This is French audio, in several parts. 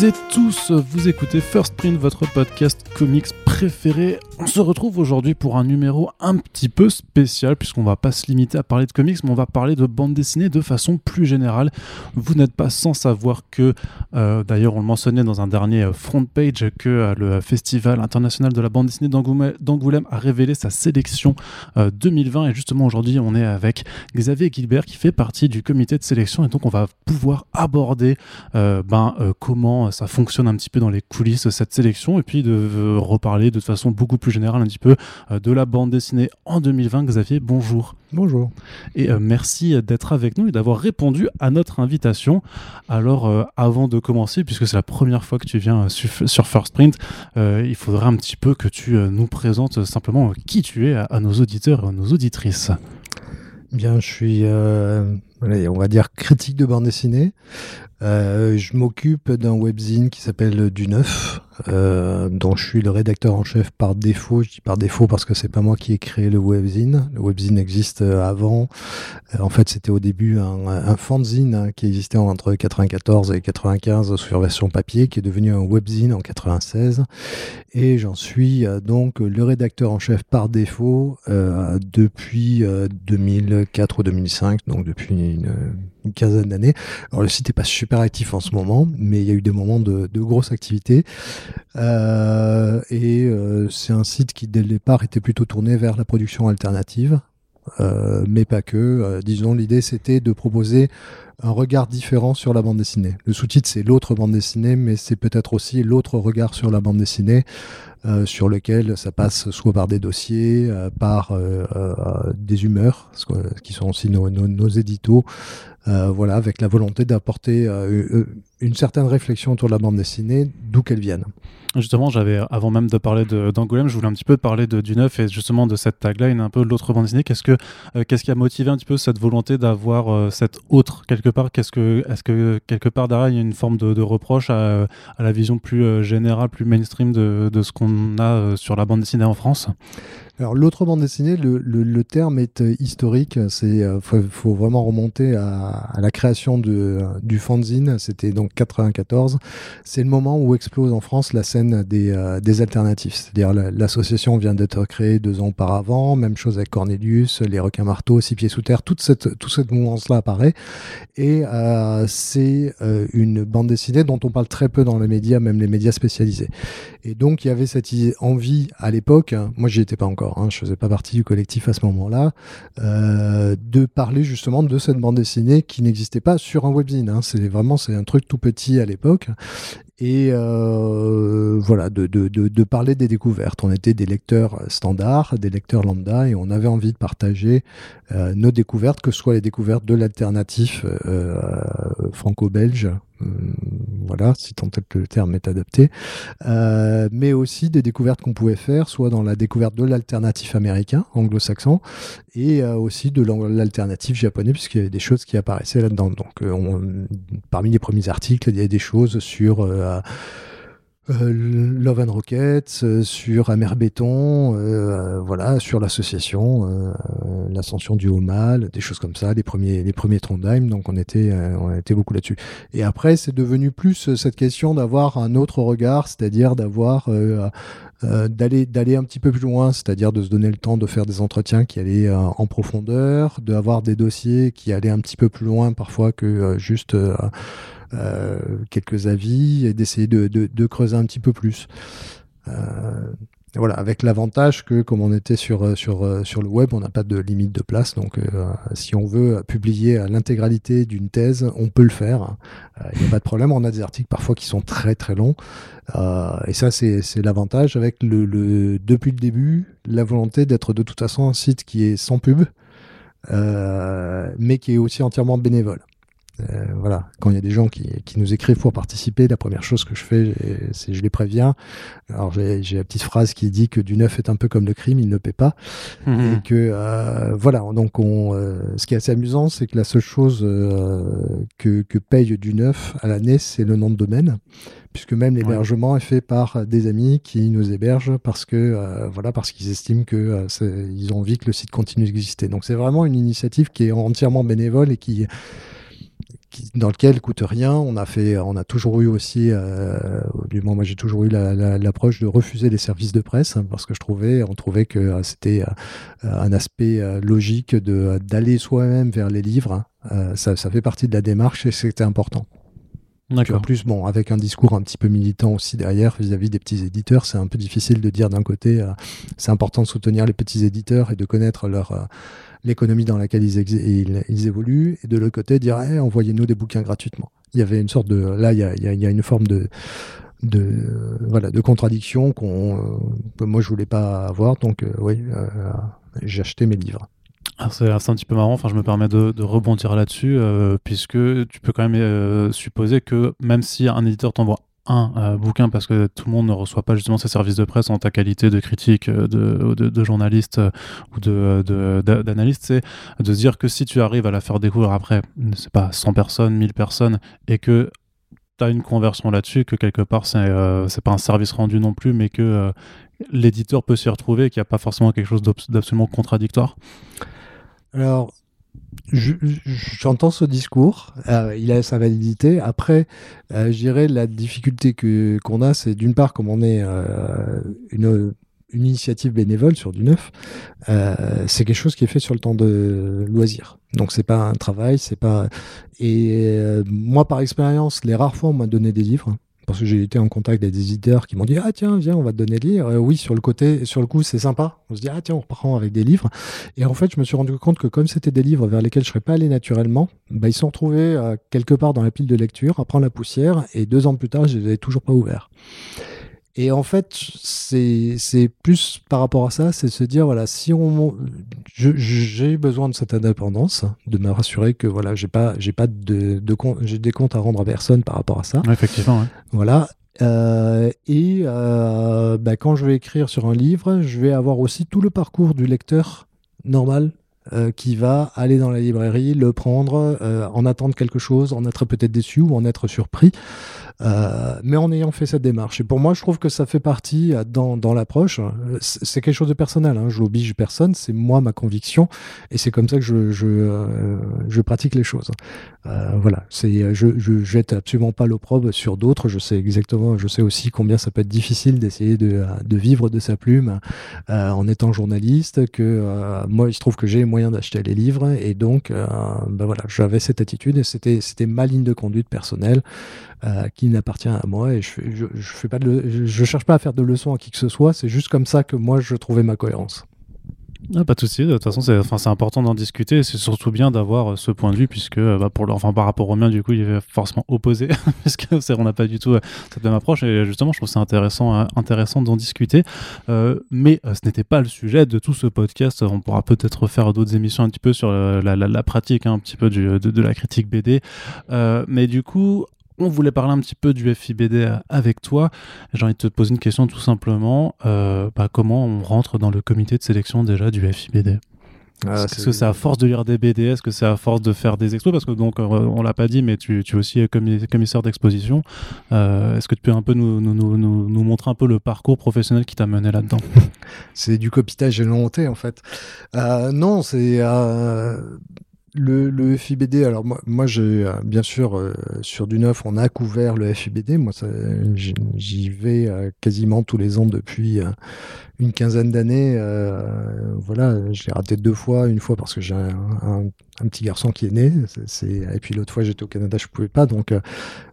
Et tous, vous écoutez First Print, votre podcast comics préféré. On se retrouve aujourd'hui pour un numéro un petit peu spécial, puisqu'on va pas se limiter à parler de comics, mais on va parler de bande dessinée de façon plus générale. Vous n'êtes pas sans savoir que, euh, d'ailleurs on le mentionnait dans un dernier euh, front page, que euh, le Festival international de la bande dessinée d'Angoulême a révélé sa sélection 2020, et justement aujourd'hui on est avec Xavier Gilbert qui fait partie du comité de sélection, et donc on va pouvoir aborder ben, comment ça fonctionne un petit peu dans les coulisses cette sélection. Et puis de reparler de façon beaucoup plus générale un petit peu euh, de la bande dessinée en 2020. Xavier, bonjour. Bonjour. Et merci d'être avec nous et d'avoir répondu à notre invitation. Alors, avant de commencer, puisque c'est la première fois que tu viens sur First Print, il faudrait un petit peu que tu nous présentes simplement qui tu es à, nos auditeurs et à nos auditrices. Bien, je suis, on va dire, critique de bande dessinée. Euh, je m'occupe d'un webzine qui s'appelle Du Neuf, euh, dont je suis le rédacteur en chef par défaut. Je dis par défaut parce que c'est pas moi qui ai créé le webzine. Le webzine existe euh, avant. Euh, en fait, c'était au début un, fanzine hein, qui existait entre 94 et 95 sur version papier, qui est devenu un webzine en 96. Et j'en suis donc le rédacteur en chef par défaut depuis 2004 ou 2005, donc depuis quinzaine d'années. Alors le site n'est pas super actif en ce moment, mais il y a eu des moments de, de grosse activité. Euh, et euh, c'est un site qui, dès le départ, était plutôt tourné vers la production alternative. Euh, mais pas que. disons, l'idée c'était de proposer un regard différent sur la bande dessinée. Le sous-titre c'est l'autre bande dessinée, mais c'est peut-être aussi l'autre regard sur la bande dessinée, sur lequel ça passe soit par des dossiers, par des humeurs, qui sont aussi nos, nos, nos éditos, voilà, avec la volonté d'apporter une certaine réflexion autour de la bande dessinée, d'où qu'elle vienne. Justement, j'avais, avant même de parler d'Angoulême, je voulais un petit peu parler de, du neuf et justement de cette tagline, un peu de l'autre bande dessinée. Qu'est-ce, que, euh, qu'est-ce qui a motivé un petit peu cette volonté d'avoir euh, cette autre quelque part? Qu'est-ce que, Est-ce que quelque part derrière, il y a une forme de, reproche à, à, la vision plus euh, générale, plus mainstream de, de ce qu'on a sur la bande dessinée en France? Alors l'autre bande dessinée, le, le, terme est euh, historique. C'est euh, faut, faut, vraiment remonter à, à, la création de, du fanzine. C'était donc 94. C'est le moment où explose en France la scène des, euh, des alternatifs. C'est-à-dire l'association vient d'être créée deux ans auparavant. Même chose avec Cornelius, les requins marteaux, six pieds sous terre. Toute cette toute cette mouvance-là apparaît. Et euh, c'est une bande dessinée dont on parle très peu dans les médias, même les médias spécialisés. Et donc il y avait cette envie à l'époque. Moi j'y étais pas encore hein, je faisais pas partie du collectif à ce moment-là, euh, de parler justement de cette bande dessinée qui n'existait pas sur un webzine. Hein. C'est vraiment c'est un truc tout petit à l'époque et euh, voilà de, de, de, parler des découvertes. On était des lecteurs standards, des lecteurs lambda, et on avait envie de partager euh, nos découvertes, que ce soit les découvertes de l'alternatif franco-belge Hum, voilà, si tant est que le terme est adapté, euh, mais aussi des découvertes qu'on pouvait faire, soit dans la découverte de l'alternatif américain, anglo-saxon, et euh, aussi de l'alternatif japonais, puisqu'il y avait des choses qui apparaissaient là-dedans. Donc, euh, on, parmi les premiers articles, il y a des choses sur euh, Love and Rockets, euh, sur Amer Béton, euh, voilà, sur l'association, l'ascension du haut mal, des choses comme ça, les premiers, les premiers Trondheim, donc on était, on était beaucoup là-dessus. Et après, c'est devenu plus cette question d'avoir un autre regard, c'est-à-dire d'avoir d'aller d'aller un petit peu plus loin, c'est-à-dire de se donner le temps de faire des entretiens qui allaient en profondeur, d'avoir des dossiers qui allaient un petit peu plus loin parfois que juste euh, quelques avis et d'essayer de, creuser un petit peu plus. Euh, voilà, avec l'avantage que comme on était sur, euh, sur, le web, on n'a pas de limite de place. Donc, si on veut publier l'intégralité d'une thèse, on peut le faire. Il n'y a pas de problème. On a des articles parfois qui sont très très longs. et ça, c'est l'avantage avec le, depuis le début, la volonté d'être de toute façon un site qui est sans pub, mais qui est aussi entièrement bénévole. Euh, voilà, quand il y a des gens qui, qui, nous écrivent pour participer, la première chose que je fais, c'est je les préviens. Alors j'ai la petite phrase qui dit que du neuf est un peu comme le crime, il ne paie pas. Mhm. Et que euh, voilà, donc on, euh, ce qui est assez amusant, c'est que la seule chose que, que, paye du neuf à l'année, c'est le nom de domaine, puisque même l'hébergement est fait par des amis qui nous hébergent parce que voilà, parce qu'ils estiment que ils ont envie que le site continue d'exister. Donc c'est vraiment une initiative qui est entièrement bénévole et qui dans lequel coûte rien. On a fait, on a toujours eu aussi, du moins moi j'ai toujours eu l'approche de refuser les services de presse hein, parce que je trouvais, on trouvait que c'était un aspect logique de d'aller soi-même vers les livres. Hein. ça, ça fait partie de la démarche et c'était important. En plus, bon, avec un discours un petit peu militant aussi derrière vis-à-vis des petits éditeurs, c'est un peu difficile de dire d'un côté, euh, c'est important de soutenir les petits éditeurs et de connaître leur euh, l'économie dans laquelle ils, ils, évoluent, et de l'autre côté dire, eh, envoyez-nous des bouquins gratuitement. Il y avait une sorte de, là, il y a, y a, une forme de de voilà de contradiction qu'on euh, moi je voulais pas avoir. Donc oui j'ai acheté mes livres. C'est un petit peu marrant, enfin, je me permets de, rebondir là-dessus, euh, puisque tu peux quand même euh, supposer que même si un éditeur t'envoie un euh, bouquin, parce que tout le monde ne reçoit pas justement ses services de presse en ta qualité de critique, de, de, journaliste ou d'analyste, c'est de se dire que si tu arrives à la faire découvrir après, c'est pas 100 personnes, 1000 personnes, et que tu as une conversion là-dessus, que quelque part, c'est c'est pas un service rendu non plus, mais que l'éditeur peut s'y retrouver, qu'il n'y a pas forcément quelque chose d'absolument contradictoire. Alors, j'entends ce discours, euh, il a sa validité. Après, euh, je dirais la difficulté que qu'on a, c'est d'une part, comme on est euh, une, une, initiative bénévole sur du neuf, c'est quelque chose qui est fait sur le temps de loisir. Donc c'est pas un travail, c'est pas. Et moi, par expérience, les rares fois on m'a donné des livres, parce que j'ai été en contact avec des éditeurs qui m'ont dit ah tiens viens on va te donner des livres oui sur le côté sur le coup c'est sympa. On se dit ah tiens on reprend avec des livres. Et en fait je me suis rendu compte que comme c'était des livres vers lesquels je serais pas allé naturellement bah, ils sont retrouvés euh, quelque part dans la pile de lecture à prendre la poussière et deux ans plus tard je les avais toujours pas ouverts et en fait, c'est plus par rapport à ça, c'est se dire voilà, si on, j'ai besoin de cette indépendance, de me rassurer que voilà, j'ai pas, j'ai pas de, de j'ai des comptes à rendre à personne par rapport à ça. effectivement. Voilà. Euh, et euh, bah, quand je vais écrire sur un livre, je vais avoir aussi tout le parcours du lecteur normal euh, qui va aller dans la librairie, le prendre, en attendre quelque chose, en être peut-être déçu ou en être surpris. Euh, mais en ayant fait cette démarche. Et pour moi, je trouve que ça fait partie euh, dans, dans l'approche. C'est quelque chose de personnel. Hein. Je n'oblige personne. C'est moi ma conviction, et c'est comme ça que je, je, euh, je pratique les choses. Euh, voilà. C'est je, je jette absolument pas l'opprobre sur d'autres. Je sais exactement. Je sais aussi combien ça peut être difficile d'essayer de, de vivre de sa plume en étant journaliste. Que moi, il se trouve que j'ai moyen d'acheter les livres, et donc, ben voilà, j'avais cette attitude, et c'était c'était ma ligne de conduite personnelle qui n'appartient à moi et je, je, fais pas je cherche pas à faire de leçons à qui que ce soit, c'est juste comme ça que moi je trouvais ma cohérence. Ah, pas de souci. De toute façon, c'est enfin, important d'en discuter. C'est surtout bien d'avoir euh, ce point de vue, puisque euh, bah, pour enfin, par rapport au mien, du coup, il est forcément opposé, puisque on n'a pas du tout euh, cette même approche. Et justement, je trouve c'est intéressant, intéressant d'en discuter. mais ce n'était pas le sujet de tout ce podcast. On pourra peut-être faire d'autres émissions un petit peu sur la, pratique, hein, un petit peu du, de, la critique BD. mais du coup, on voulait parler un petit peu du FIBD avec toi. J'ai envie de te poser une question tout simplement. Euh, bah, comment on rentre dans le comité de sélection déjà du FIBD ah, Est-ce que c'est à force de lire des BD Est-ce que c'est à force de faire des expos? Parce que donc, euh, on l'a pas dit, mais tu, es aussi commissaire d'exposition. Euh, est-ce que tu peux un peu nous, nous, montrer un peu le parcours professionnel qui t'a mené là-dedans? C'est du copitage et volonté en fait. non, c'est le, FIBD, alors moi, moi j'ai euh, bien sûr euh, sur du neuf, on a couvert le FIBD. Moi, j'y vais euh, quasiment tous les ans depuis une quinzaine d'années. voilà, je l'ai raté deux fois, une fois parce que j'ai un, petit garçon qui est né, et puis l'autre fois j'étais au Canada, je pouvais pas. Donc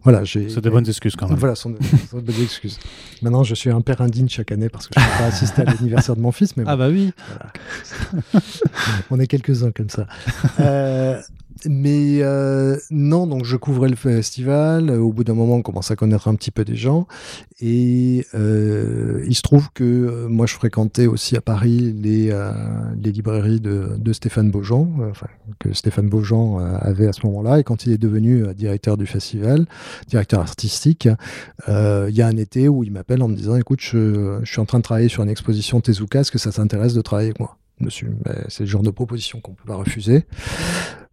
voilà, j'ai. C'est des bonnes excuses quand même. Voilà, sont, sont bonnes excuses. Maintenant, je suis un père indigne chaque année parce que je ne peux pas assister à l'anniversaire de mon fils. Mais ah bah oui. on est quelques uns comme ça. Euh, mais euh, non, donc je couvrais le festival. Au bout d'un moment, on commence à connaître un petit peu des gens. Et euh, il se trouve que moi, je fréquentais aussi à Paris les, librairies de, Stéphane Beaujean, que Stéphane Beaujean avait à ce moment-là. Et quand il est devenu directeur du festival, directeur artistique, il y a un été où il m'appelle en me disant Écoute, je, suis en train de travailler sur une exposition Tezuka, est-ce que ça t'intéresse de travailler avec moi? Dessus. C'est le genre de proposition qu'on peut pas refuser.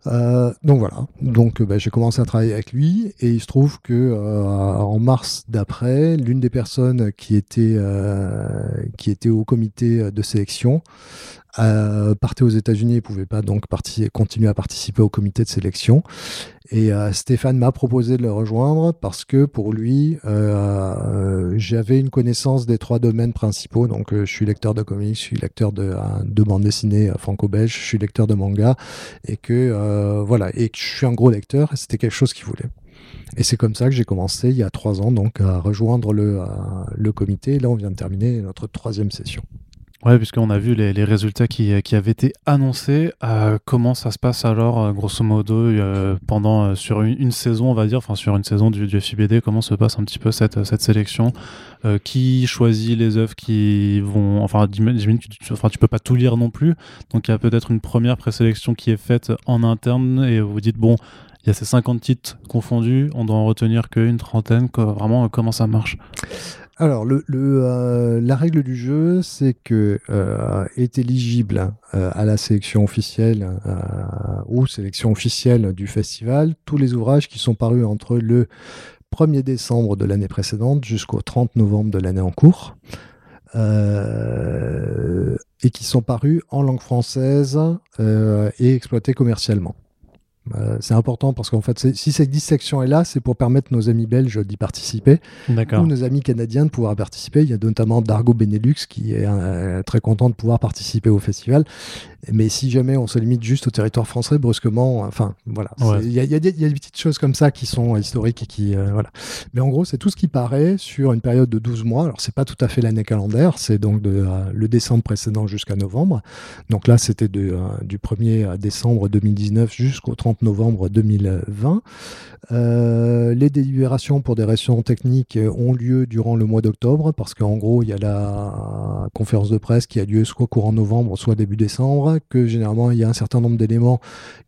Euh, donc voilà, donc bah, j'ai commencé à travailler avec lui et il se trouve que euh, en mars d'après, l'une des personnes qui était euh, qui était au comité de sélection partait aux États-Unis et pouvait pas donc continuer à participer au comité de sélection. Et Stéphane m'a proposé de le rejoindre parce que pour lui, j'avais une connaissance des trois domaines principaux. Donc, je suis lecteur de comics, je suis lecteur de, de bande dessinée franco-belge, je suis lecteur de manga, et que voilà, et que je suis un gros lecteur. Et c'était quelque chose qu'il voulait. Et c'est comme ça que j'ai commencé il y a trois ans donc à rejoindre le, le comité. Là, on vient de terminer notre troisième session. Ouais, puisqu'on a vu les, les résultats qui, qui, avaient été annoncés. Euh, comment ça se passe alors, euh, grosso modo, euh, pendant sur une, saison, on va dire, enfin sur une saison du, du FIBD, comment se passe un petit peu cette, cette sélection Qui choisit les œuvres qui vont, enfin, j'imagine que tu, enfin, peux pas tout lire non plus, donc il y a peut-être une première présélection qui est faite en interne et vous dites bon, il y a ces 50 titres confondus, on doit en retenir qu'une trentaine. Vraiment, comment ça marche? Alors, le, euh, la règle du jeu, c'est que euh, est éligible euh, à la sélection officielle ou sélection officielle du festival tous les ouvrages qui sont parus entre le 1er décembre de l'année précédente jusqu'au 30 novembre de l'année en cours. et qui sont parus en langue française et exploités commercialement. Euh, c'est important parce qu'en fait, si cette dissection est là, c'est pour permettre nos amis belges d'y participer ou nos amis canadiens de pouvoir participer. Il y a notamment Dargo Benelux qui est euh, très content de pouvoir participer au festival. Mais si jamais on se limite juste au territoire français, brusquement, enfin voilà, il y, a, des petites choses comme ça qui sont historiques et qui euh, voilà. Mais en gros, c'est tout ce qui paraît sur une période de 12 mois. Alors c'est pas tout à fait l'année calendaire, c'est donc de, le décembre précédent jusqu'à novembre. Donc là, c'était du 1er décembre 2019 jusqu'au 30 novembre 2020. Euh, les délibérations pour des raisons techniques ont lieu durant le mois d'octobre parce qu'en gros, il y a la conférence de presse qui a lieu soit courant novembre, soit début décembre, que généralement, il y a un certain nombre d'éléments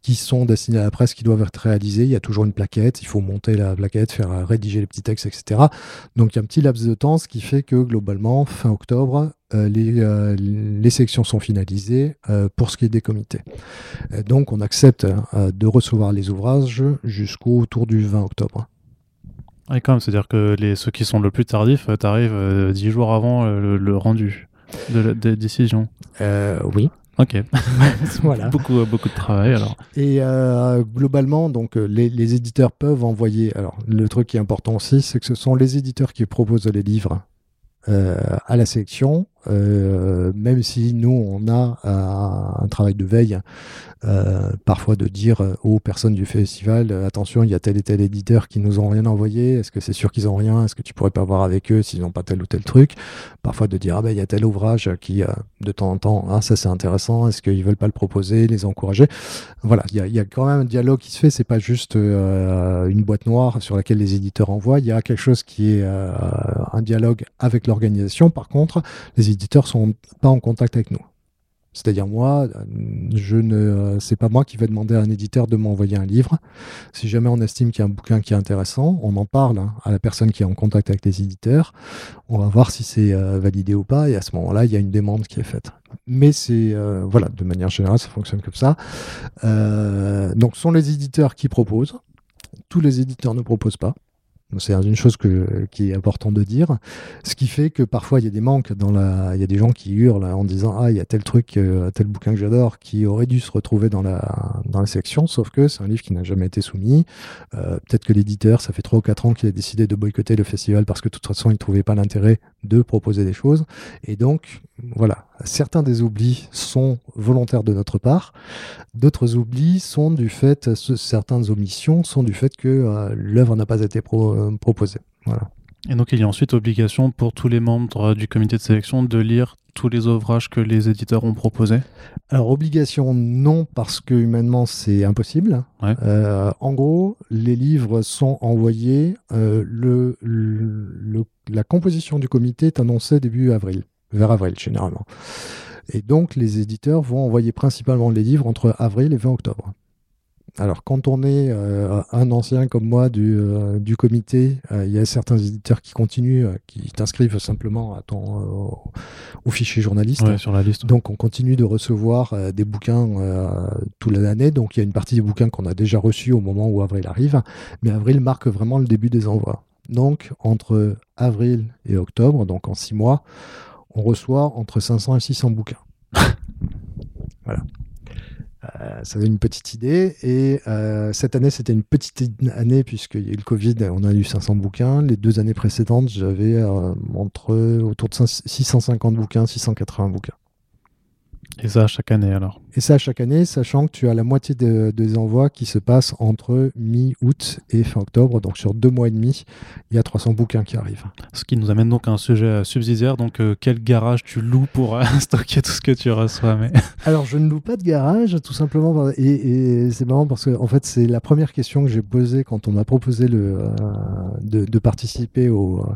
qui sont destinés à la presse qui doivent être réalisés. Il y a toujours une plaquette, il faut monter la plaquette, faire rédiger les petits textes, etc. Donc il y a un petit laps de temps, ce qui fait que globalement, fin octobre, euh, les, euh, les, sections sont finalisées euh, pour ce qui est des comités. donc on accepte de recevoir les ouvrages jusqu'au autour du 20 octobre. Et quand même, c'est-à-dire que les, ceux qui sont le plus tardifs, tu arrives 10 jours avant le, rendu de la des décisions. oui. Ok. voilà. beaucoup, beaucoup de travail alors. Et globalement, donc les, les, éditeurs peuvent envoyer. Alors le truc qui est important aussi, c'est que ce sont les éditeurs qui proposent les livres à la sélection euh, même si nous, on a un travail de veille, euh, parfois de dire aux personnes du festival, attention, il y a tel et tel éditeur qui nous ont rien envoyé, est-ce que c'est sûr qu'ils ont rien, est-ce que tu pourrais pas voir avec eux s'ils n'ont pas tel ou tel truc, parfois de dire, ah ben il y a tel ouvrage qui, euh, de temps en temps, ah ça c'est intéressant, est-ce qu'ils veulent pas le proposer, les encourager. Voilà, il y a, y a, quand même un dialogue qui se fait, c'est pas juste une boîte noire sur laquelle les éditeurs envoient, il y a quelque chose qui est un dialogue avec l'organisation, par contre, les éditeurs sont pas en contact avec nous. C'est-à-dire moi, je ne, c'est pas moi qui vais demander à un éditeur de m'envoyer un livre. Si jamais on estime qu'il y a un bouquin qui est intéressant, on en parle hein, à la personne qui est en contact avec les éditeurs. On va voir si c'est euh, validé ou pas, et à ce moment-là, il y a une demande qui est faite. Mais c'est euh, voilà, de manière générale, ça fonctionne comme ça. Euh, donc, ce sont les éditeurs qui proposent. Tous les éditeurs ne proposent pas. C'est une chose qui est important de dire. Ce qui fait que parfois il y a des manques dans la, il y a des gens qui hurlent en disant ah il y a tel truc, euh, tel bouquin que j'adore qui aurait dû se retrouver dans la dans la section, sauf que c'est un livre qui n'a jamais été soumis. Euh, peut-être que l'éditeur, ça fait 3 ou 4 ans qu'il a décidé de boycotter le festival parce que de toute façon il trouvait pas l'intérêt de proposer des choses. Et donc voilà, certains des oublis sont volontaires de notre part, d'autres oublis sont du fait, certaines omissions sont du fait que euh, l'œuvre n'a pas été euh, proposée. Voilà. Et donc il y a ensuite obligation pour tous les membres du comité de sélection de lire tous les ouvrages que les éditeurs ont proposés? Alors obligation non parce que humainement c'est impossible. Euh, en gros, les livres sont envoyés, le, la composition du comité est annoncée début avril vers avril généralement. Et donc les éditeurs vont envoyer principalement les livres entre avril et 20 octobre. Alors quand on est euh, un ancien comme moi du, euh, du comité, euh, il y a certains éditeurs qui continuent, qui t'inscrivent simplement à ton, au fichier journaliste. sur la liste. Donc on continue de recevoir des bouquins toute l'année. Donc il y a une partie des bouquins qu'on a déjà reçus au moment où avril arrive. Mais avril marque vraiment le début des envois. Donc entre avril et octobre, donc en six mois, on reçoit entre 500 et 600 bouquins. Voilà. ça donne une petite idée. Et cette année, c'était une petite année puisqu'il y a eu le Covid, on a eu 500 bouquins. Les deux années précédentes, j'avais entre autour de 650 bouquins, 680 bouquins. Et ça chaque année alors Et ça chaque année, sachant que tu as la moitié des envois qui se passent entre mi-août et fin octobre. Donc sur deux mois et demi, il y a 300 bouquins qui arrivent. Ce qui nous amène donc à un sujet euh, subsidiaire. Donc euh, quel garage tu loues pour euh, stocker tout ce que tu reçois mais... Alors je ne loue pas de garage, tout simplement. Et, c'est marrant parce que en fait c'est la première question que j'ai posée quand on m'a proposé le, de, participer au,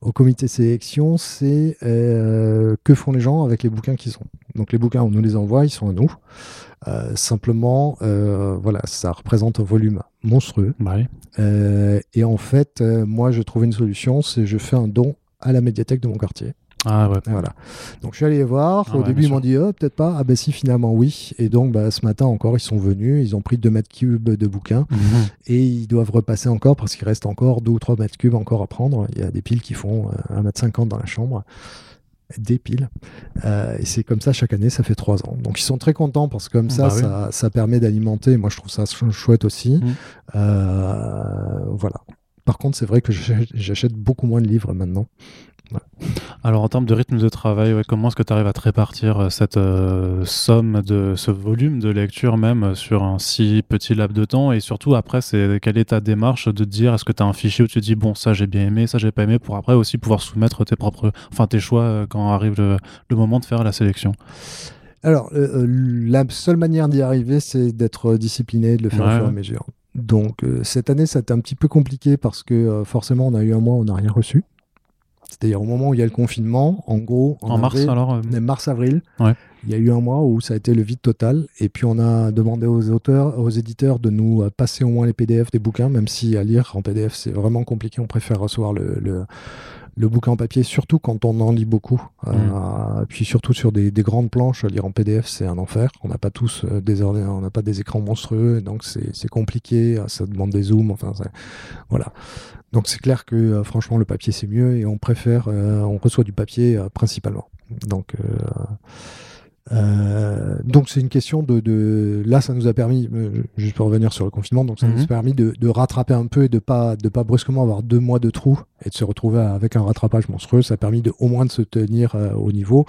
au comité sélection, c'est que font les gens avec les bouquins qu'ils ont? Donc les bouquins, on nous les envoie, ils sont à nous. Euh, simplement, euh, voilà, ça représente un volume monstrueux. Euh, et en fait, moi, je trouve une solution, c'est je fais un don à la médiathèque de mon quartier. Ah ouais. Voilà. Donc je suis allé les voir. Ah Au début, ils m'ont dit, oh, peut-être pas. Ah ben si, finalement, oui. Et donc, bah, ce matin encore, ils sont venus. Ils ont pris 2 mètres cubes de bouquins. Mhm. Et ils doivent repasser encore parce qu'il reste encore 2 ou 3 mètres cubes encore à prendre. Il y a des piles qui font 1 mètre 50 dans la chambre des piles. Euh, et c'est comme ça chaque année, ça fait trois ans. Donc ils sont très contents parce que comme ça, bah ça, permet d'alimenter. Moi, je trouve ça chouette aussi. Mmh. Euh, voilà. Par contre, c'est vrai que j'achète beaucoup moins de livres maintenant. Alors en termes de rythme de travail, comment est-ce que tu arrives à te répartir euh, cette euh, somme de ce volume de lecture même euh, sur un si petit laps de temps? Et surtout après, c'est quelle est ta démarche de dire est-ce que tu as un fichier où tu dis bon ça j'ai bien aimé, ça j'ai pas aimé pour après aussi pouvoir soumettre tes propres, enfin tes choix quand arrive le, moment de faire la sélection? Alors, la seule manière d'y arriver, c'est d'être discipliné, de le faire au fur et à mesure. Donc, cette année, ça a été un petit peu compliqué parce que forcément, on a eu un mois, où on n'a rien reçu. C'est-à-dire au moment où il y a le confinement, en gros, en, mars alors, euh, mars-avril, il y a eu un mois où ça a été le vide total. Et puis on a demandé aux auteurs, aux éditeurs de nous euh, passer au moins les PDF des bouquins, même si à lire en PDF c'est vraiment compliqué. On préfère recevoir le, le, bouquin en papier, surtout quand on en lit beaucoup. Euh, mm. puis surtout sur des, grandes planches, lire en PDF c'est un enfer. On n'a pas tous des on n'a pas des écrans monstrueux, donc c'est compliqué. Ça demande des zooms. Enfin, voilà. Donc c'est clair que euh, franchement le papier c'est mieux et on préfère, euh, on reçoit du papier euh, principalement. Donc donc c'est une question de, là ça nous a permis juste pour revenir sur le confinement donc ça nous a mhm. permis de, rattraper un peu et de pas de pas brusquement avoir deux mois de trou et de se retrouver avec un rattrapage monstrueux ça a permis de au moins de se tenir au niveau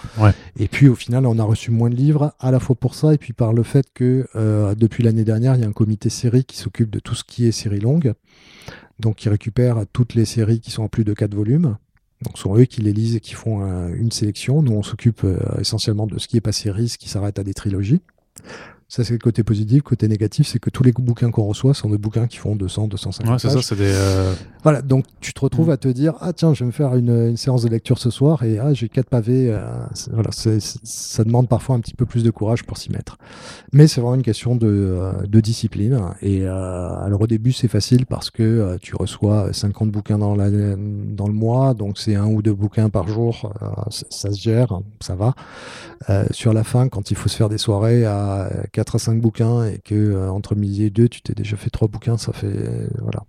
et puis au final on a reçu moins de livres à la fois pour ça et puis par le fait que depuis l'année dernière il y a un comité série qui s'occupe de tout ce qui est série longue donc qui récupèrent toutes les séries qui sont en plus de 4 volumes. Donc ce sont eux qui les lisent et qui font euh, une sélection. Nous, on s'occupe euh, essentiellement de ce qui est pas série, ce qui s'arrête à des trilogies. Ça, c'est le côté positif. Côté négatif, c'est que tous les bouquins qu'on reçoit sont des bouquins qui font 200, 250 ouais, c'est ça, c'est des. Euh, voilà, donc tu te retrouves mm. à te dire Ah, tiens, je vais me faire une, séance de lecture ce soir et ah, j'ai quatre pavés. Euh, voilà, ça demande parfois un petit peu plus de courage pour s'y mettre. Mais c'est vraiment une question de, euh, de discipline. Et alors, au début, c'est facile parce que tu reçois 50 bouquins dans, la, dans le mois, donc c'est un ou deux bouquins par jour. ça se gère, ça va. sur la fin, quand il faut se faire des soirées à 4 à 5 bouquins et que euh, entre midi et 2, tu t'es déjà fait 3 bouquins, ça fait. Euh, voilà.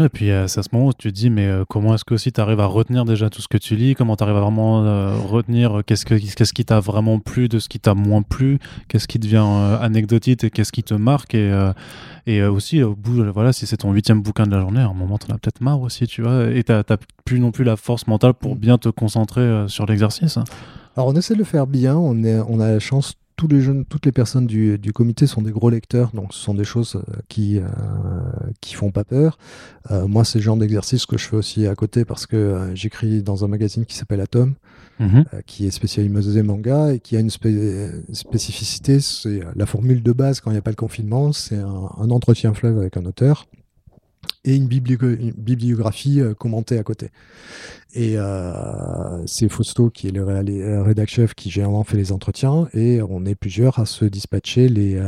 Et puis euh, c'est à ce moment où tu te dis, mais comment est-ce que aussi tu arrives à retenir déjà tout ce que tu lis? Comment tu arrives à vraiment retenir qu'est-ce, que, qu'est-ce qui t'a vraiment plu de ce qui t'a moins plu? Qu'est-ce qui devient anecdotique et qu'est-ce qui te marque? Et, et aussi, au bout, voilà, si c'est ton huitième bouquin de la journée, à un moment, t'en as peut-être marre aussi, tu vois. Et t'as, t'as plus non plus la force mentale pour bien te concentrer sur l'exercice. Alors on essaie de le faire bien, on, est, on a la chance tous les jeunes, toutes les personnes du, comité sont des gros lecteurs, donc ce sont des choses euh, qui euh, qui font pas peur. Euh, moi, c'est le genre d'exercice que je fais aussi à côté parce que j'écris dans un magazine qui s'appelle Atom, mhm. qui est spécialisé manga et qui a une spécificité, c'est la formule de base quand il n'y a pas le confinement, c'est un, un entretien fleuve avec un auteur et une, bibliographie euh, commentée à côté. Et euh, c'est Fausto qui est le euh, rédac chef qui généralement fait les entretiens et on est plusieurs à se dispatcher les,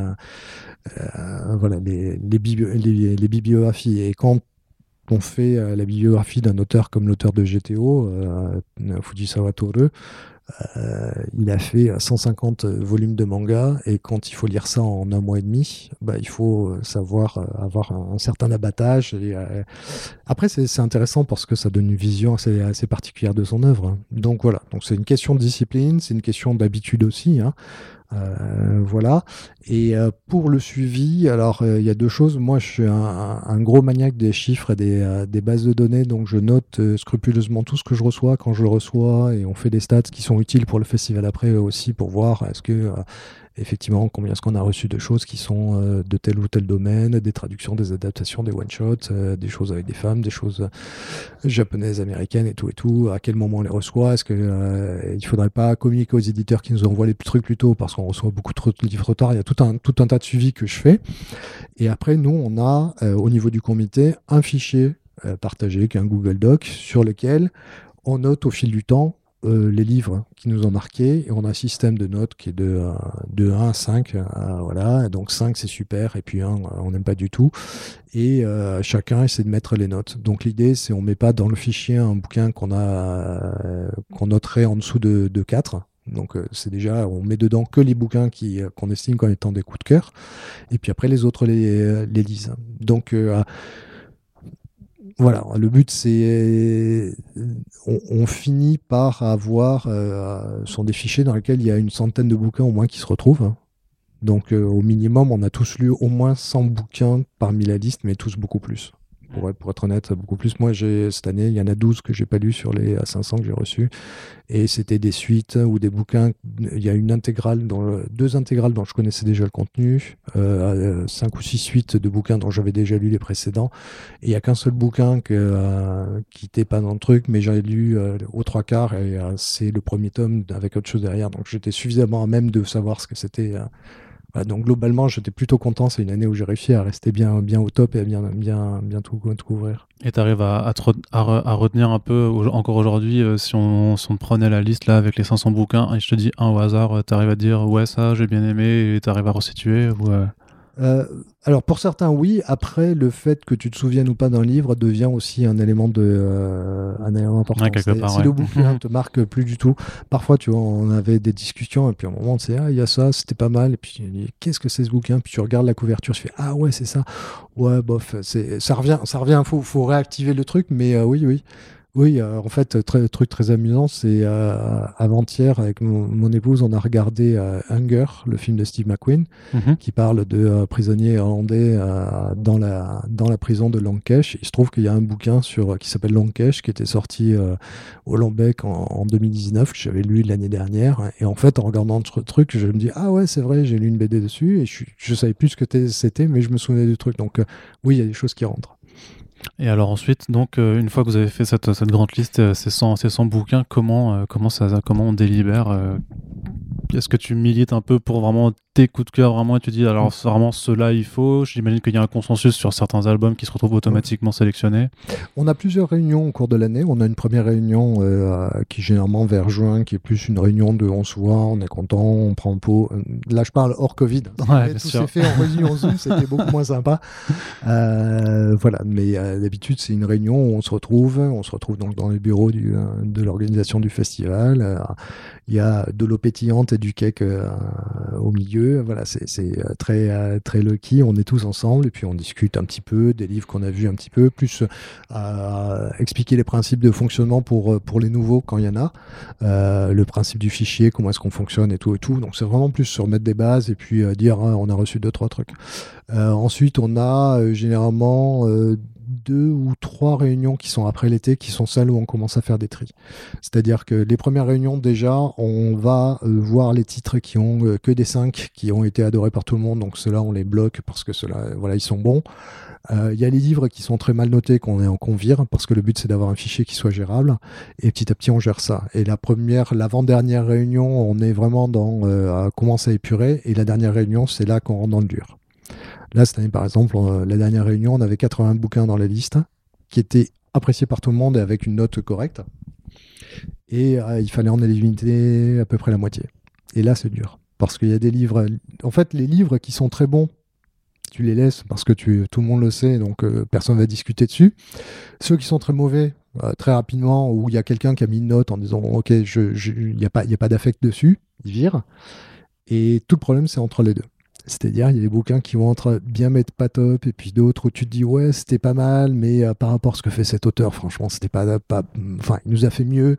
voilà, les, bibliographies. Et quand on fait la bibliographie d'un auteur comme l'auteur de GTO, Fujisawa Toru, euh, il a fait 150 volumes de manga et quand il faut lire ça en un mois et demi, bah, il faut euh, savoir euh, avoir un, certain abattage. Après, c'est intéressant parce que ça donne une vision assez, assez particulière de son œuvre. Donc voilà, donc c'est une question de discipline, c'est une question d'habitude aussi. Hein. Voilà. Et pour le suivi, alors il y a deux choses. Moi, je suis un, gros maniaque des chiffres et des, des, bases de données, donc je note scrupuleusement tout ce que je reçois quand je le reçois, et on fait des stats qui sont utiles pour le festival après aussi pour voir est-ce que effectivement combien est-ce qu'on a reçu de choses qui sont euh, de tel ou tel domaine, des traductions, des adaptations, des one-shots, euh, des choses avec des femmes, des choses japonaises, américaines et tout et tout. À quel moment on les reçoit? Est-ce que euh, faudrait pas communiquer aux éditeurs qui nous envoient les trucs plus tôt parce qu'on reçoit beaucoup trop de livres tard? Il y a tout un tout un tas de suivi que je fais. Et après nous on a au niveau du comité un fichier partagé qui est un Google Doc sur lequel on note au fil du temps euh, les livres qui nous ont marqués et on a un système de notes qui est de, euh, de 1 à 5. Euh, voilà, donc 5 c'est super et puis 1 on n'aime pas du tout. Et chacun essaie de mettre les notes. Donc l'idée c'est on met pas dans le fichier un bouquin qu'on a qu'on noterait en dessous de, de 4. Donc c'est déjà, on met dedans que les bouquins qui qu'on estime comme étant des coups de cœur, et puis après les autres les, les lisent. Donc voilà, le but c'est on, finit par avoir euh, sont des fichiers dans lesquels il y a une centaine de bouquins au moins qui se retrouvent. Donc euh, au minimum, on a tous lu au moins 100 bouquins parmi la liste, mais tous beaucoup plus pour, être honnête, beaucoup plus. Moi, cette année, il y en a 12 que j'ai pas lu sur les 500 que j'ai reçus. Et c'était des suites ou des bouquins. Il y a une intégrale, dans deux intégrales dont je connaissais déjà le contenu, euh, cinq ou six suites de bouquins dont j'avais déjà lu les précédents. Et il y a qu'un seul bouquin euh, qui n'était pas dans le truc, mais j'avais lu euh, aux trois quarts et euh, c'est le premier tome avec autre chose derrière. Donc j'étais suffisamment à même de savoir ce que c'était donc globalement, j'étais plutôt content. C'est une année où j'ai réussi à rester bien, bien au top et à bien, bien, bien tout, couvrir. Et tu arrives à, à, retenir un peu, encore aujourd'hui, euh, si, on, si on prenait la liste là avec les 500 bouquins et je te dis un au hasard, euh, tu arrives à dire ouais, ça j'ai bien aimé et tu arrives à resituer ou, euh, alors pour certains oui. Après le fait que tu te souviennes ou pas d'un livre devient aussi un élément de euh, un élément important. si le bouquin te marque plus du tout, parfois tu vois on avait des discussions et puis à un moment tu sais ah il y a ça c'était pas mal. Et puis qu'est-ce que c'est ce bouquin? Puis tu regardes la couverture tu fais ah ouais c'est ça. Ouais bof c'est ça revient ça revient faut faut réactiver le truc. Mais euh, oui oui oui, euh, en fait, très, truc très amusant, c'est euh, avant-hier avec mon, épouse, on a regardé euh, Hunger, le film de Steve McQueen, mhm. qui parle de prisonniers hollandais dans la dans la prison de Lankesh. Il se trouve qu'il y a un bouquin sur qui s'appelle Lankesh qui était sorti au Lambec en, 2019 que j'avais lu l'année dernière. Et en fait, en regardant ce truc, je me dis ah ouais, c'est vrai, j'ai lu une BD dessus et je je savais plus ce que c'était, mais je me souvenais du truc. Donc oui, il y a des choses qui rentrent. Et alors ensuite, donc euh, une fois que vous avez fait cette, cette grande liste, euh, ces 100, ces 100 bouquins, comment, euh, comment, ça, comment on délibère Est-ce que tu milites un peu pour vraiment tes coups de cœur vraiment et tu dis alors vraiment cela il faut J'imagine qu'il y a un consensus sur certains albums qui se retrouvent automatiquement sélectionnés. On a plusieurs réunions au cours de l'année. On a une première réunion qui généralement vers juin, qui est plus une réunion de on se voit, on est content, on prend pot. Là je parle hors Covid. Ouais, tout s'est fait en réunion Zoom, c'était beaucoup moins sympa. voilà, mais d'habitude, c'est une réunion où on se retrouve. On se retrouve donc dans les bureaux du, euh, de l'organisation du festival. Euh, il y a de l'eau pétillante et du cake euh, au milieu. Voilà, c'est très, très lucky. On est tous ensemble et puis on discute un petit peu des livres qu'on a vus un petit peu, plus à expliquer les principes de fonctionnement pour, pour les nouveaux quand il y en a. le principe du fichier, comment est-ce qu'on fonctionne et tout et tout. Donc c'est vraiment plus sur mettre des bases et puis dire ah, on a reçu deux, trois trucs. ensuite, on a généralement deux ou trois réunions qui sont après l'été, qui sont celles où on commence à faire des tris. C'est-à-dire que les premières réunions, déjà, on va euh, voir les titres qui ont euh, que des cinq, qui ont été adorés par tout le monde. Donc ceux-là, on les bloque parce que ceux-là, voilà, ils sont bons. Euh, il y a les livres qui sont très mal notés qu'on est en convire parce que le but c'est d'avoir un fichier qui soit gérable et petit à petit on gère ça. Et la première, l'avant-dernière réunion, on est vraiment dans euh, à commencer à épurer et la dernière réunion c'est là qu'on rentre dans le dur. Là, cette année, par exemple, euh, la dernière réunion, on avait 80 bouquins dans la liste qui étaient appréciés par tout le monde et avec une note correcte. Et euh, il fallait en éliminer à peu près la moitié. Et là, c'est dur. Parce qu'il y a des livres. En fait, les livres qui sont très bons, tu les laisses parce que tout le monde le sait, donc euh, personne ne va discuter dessus. Ceux qui sont très mauvais, très rapidement, où il y a quelqu'un qui a mis une note en disant Ok, il n'y a pas, d'affect dessus, il vire. Et tout le problème, c'est entre les deux. C'est-à-dire, il y a des bouquins qui vont entre bien mettre pas top, et puis d'autres où tu te dis, ouais, c'était pas mal, mais euh, par rapport à ce que fait cet auteur, franchement, c'était pas, pas. Enfin, il nous a fait mieux.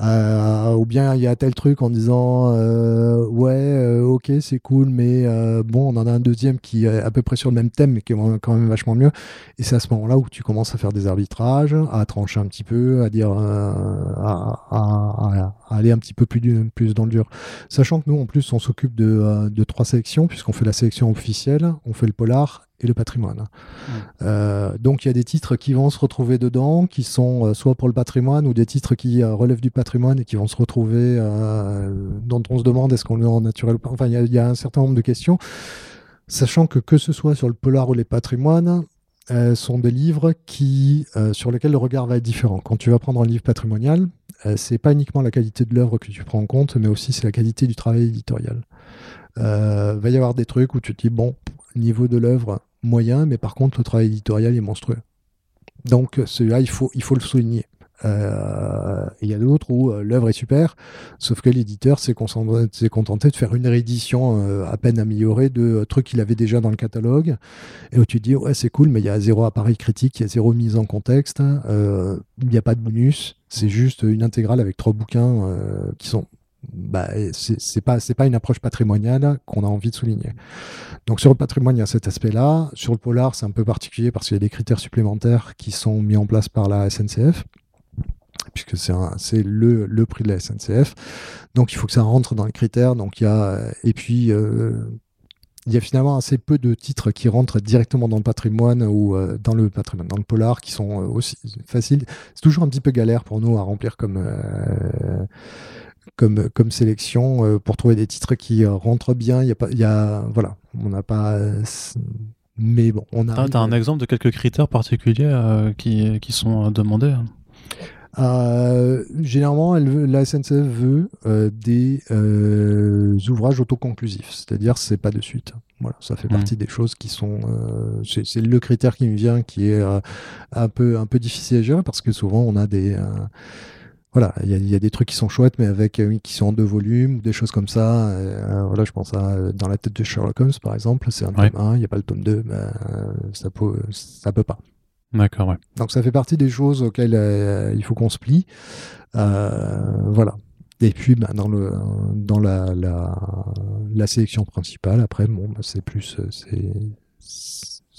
Euh, ou bien il y a tel truc en disant, euh, ouais, ok, c'est cool, mais bon, on en a un deuxième qui est à peu près sur le même thème, mais qui est quand même vachement mieux. Et c'est à ce moment-là où tu commences à faire des arbitrages, à trancher un petit peu, à dire, à, aller un petit peu plus, plus dans le dur. Sachant que nous, en plus, on s'occupe de, de trois sélections, puisqu'on fait la sélection officielle, on fait le polar et le patrimoine. Euh, donc il y a des titres qui vont se retrouver dedans, qui sont euh, soit pour le patrimoine ou des titres qui euh, relèvent du patrimoine et qui vont se retrouver, dont on se demande est-ce qu'on est en naturel ou pas. Enfin, il y, a un certain nombre de questions, sachant que que ce soit sur le polar ou les patrimoines, sont des livres qui, sur lesquels le regard va être différent. Quand tu vas prendre un livre patrimonial, c'est pas uniquement la qualité de l'œuvre que tu prends en compte, mais aussi c'est la qualité du travail éditorial. Euh, va y avoir des trucs où tu te dis, bon, niveau de l'œuvre, moyen, mais par contre, le travail éditorial est monstrueux. Donc, celui-là, il faut, il faut le souligner. Euh, il y a d'autres où euh, l'œuvre est super, sauf que l'éditeur s'est contenté de faire une réédition à peine améliorée de trucs qu'il avait déjà dans le catalogue, et où tu te dis ouais c'est cool, mais il y a zéro appareil critique, il y a zéro mise en contexte, il n'y a pas de bonus, c'est juste une intégrale avec trois bouquins qui sont bah, c'est pas pas une approche patrimoniale qu'on a envie de souligner. Donc sur le patrimoine, il y a cet aspect-là. Sur le polar, c'est un peu particulier parce qu'il y a des critères supplémentaires qui sont mis en place par la SNCF puisque c'est le, le prix de la SNCF. Donc il faut que ça rentre dans les critères. Donc il y a et puis euh, il y a finalement assez peu de titres qui rentrent directement dans le patrimoine ou euh, dans le patrimoine, dans le polar, qui sont euh, aussi faciles. C'est toujours un petit peu galère pour nous à remplir comme comme, comme sélection euh, pour trouver des titres qui euh, rentrent bien. Il y a pas, il y a, voilà, on n'a pas. mais bon, on a. Tu as un exemple de quelques critères particuliers euh, qui, qui sont demandés généralement, elle la SNCF veut des ouvrages autoconclusifs, c'est-à-dire c'est pas de suite. Voilà, ça fait mmh. partie des choses qui sont. c'est le critère qui me vient, qui est un peu un peu difficile à gérer parce que souvent on a des voilà, il y, a des trucs qui sont chouettes, mais avec euh, qui sont en deux volumes ou des choses comme ça. Euh, voilà, je pense à euh, dans la tête de Sherlock Holmes par exemple, c'est un tome 1, il n'y a pas le tome 2, mais ça peut, ça peut pas. D'accord, ouais. Donc ça fait partie des choses auxquelles il faut qu'on se plie. voilà. Et puis bah, dans le dans la, la, la sélection principale, après, bon, bah, c'est plus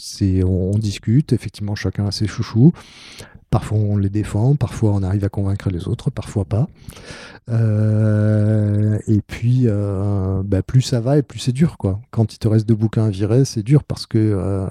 c'est on, on, discute. Effectivement, chacun a ses chouchous. Parfois on les défend, parfois on arrive à convaincre les autres, parfois pas. Euh, et puis, euh, bah, plus ça va et plus c'est dur. Quoi. Quand il te reste deux bouquins à virer, c'est dur parce que euh,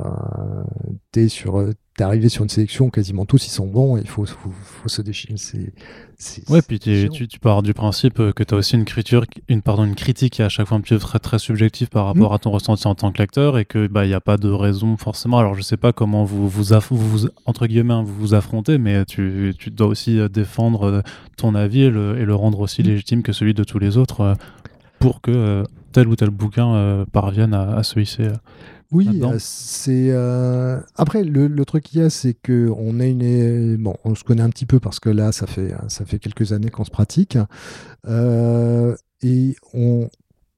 tu es sur t'es arrivé sur une sélection, quasiment tous ils sont bons, il faut, faut, se déchirer. C'est, ouais, puis tu, tu, pars du principe que tu as aussi une, critique, une, pardon, une critique qui est à chaque fois un peu très, très subjective par rapport mm. à ton ressenti en tant que lecteur et que bah il n'y a pas de raison forcément. Alors je sais pas comment vous vous, vous, entre guillemets vous vous affrontez, mais tu, tu dois aussi euh, défendre euh, ton avis et le, et le rendre aussi mm. légitime que celui de tous les autres euh, pour que tel ou tel bouquin parvienne à, à se hisser. Oui, euh, c'est euh, après le, truc qu'il y a, c'est que on est une bon, on se connaît un petit peu parce que là, ça fait ça fait quelques années qu'on se pratique euh, et on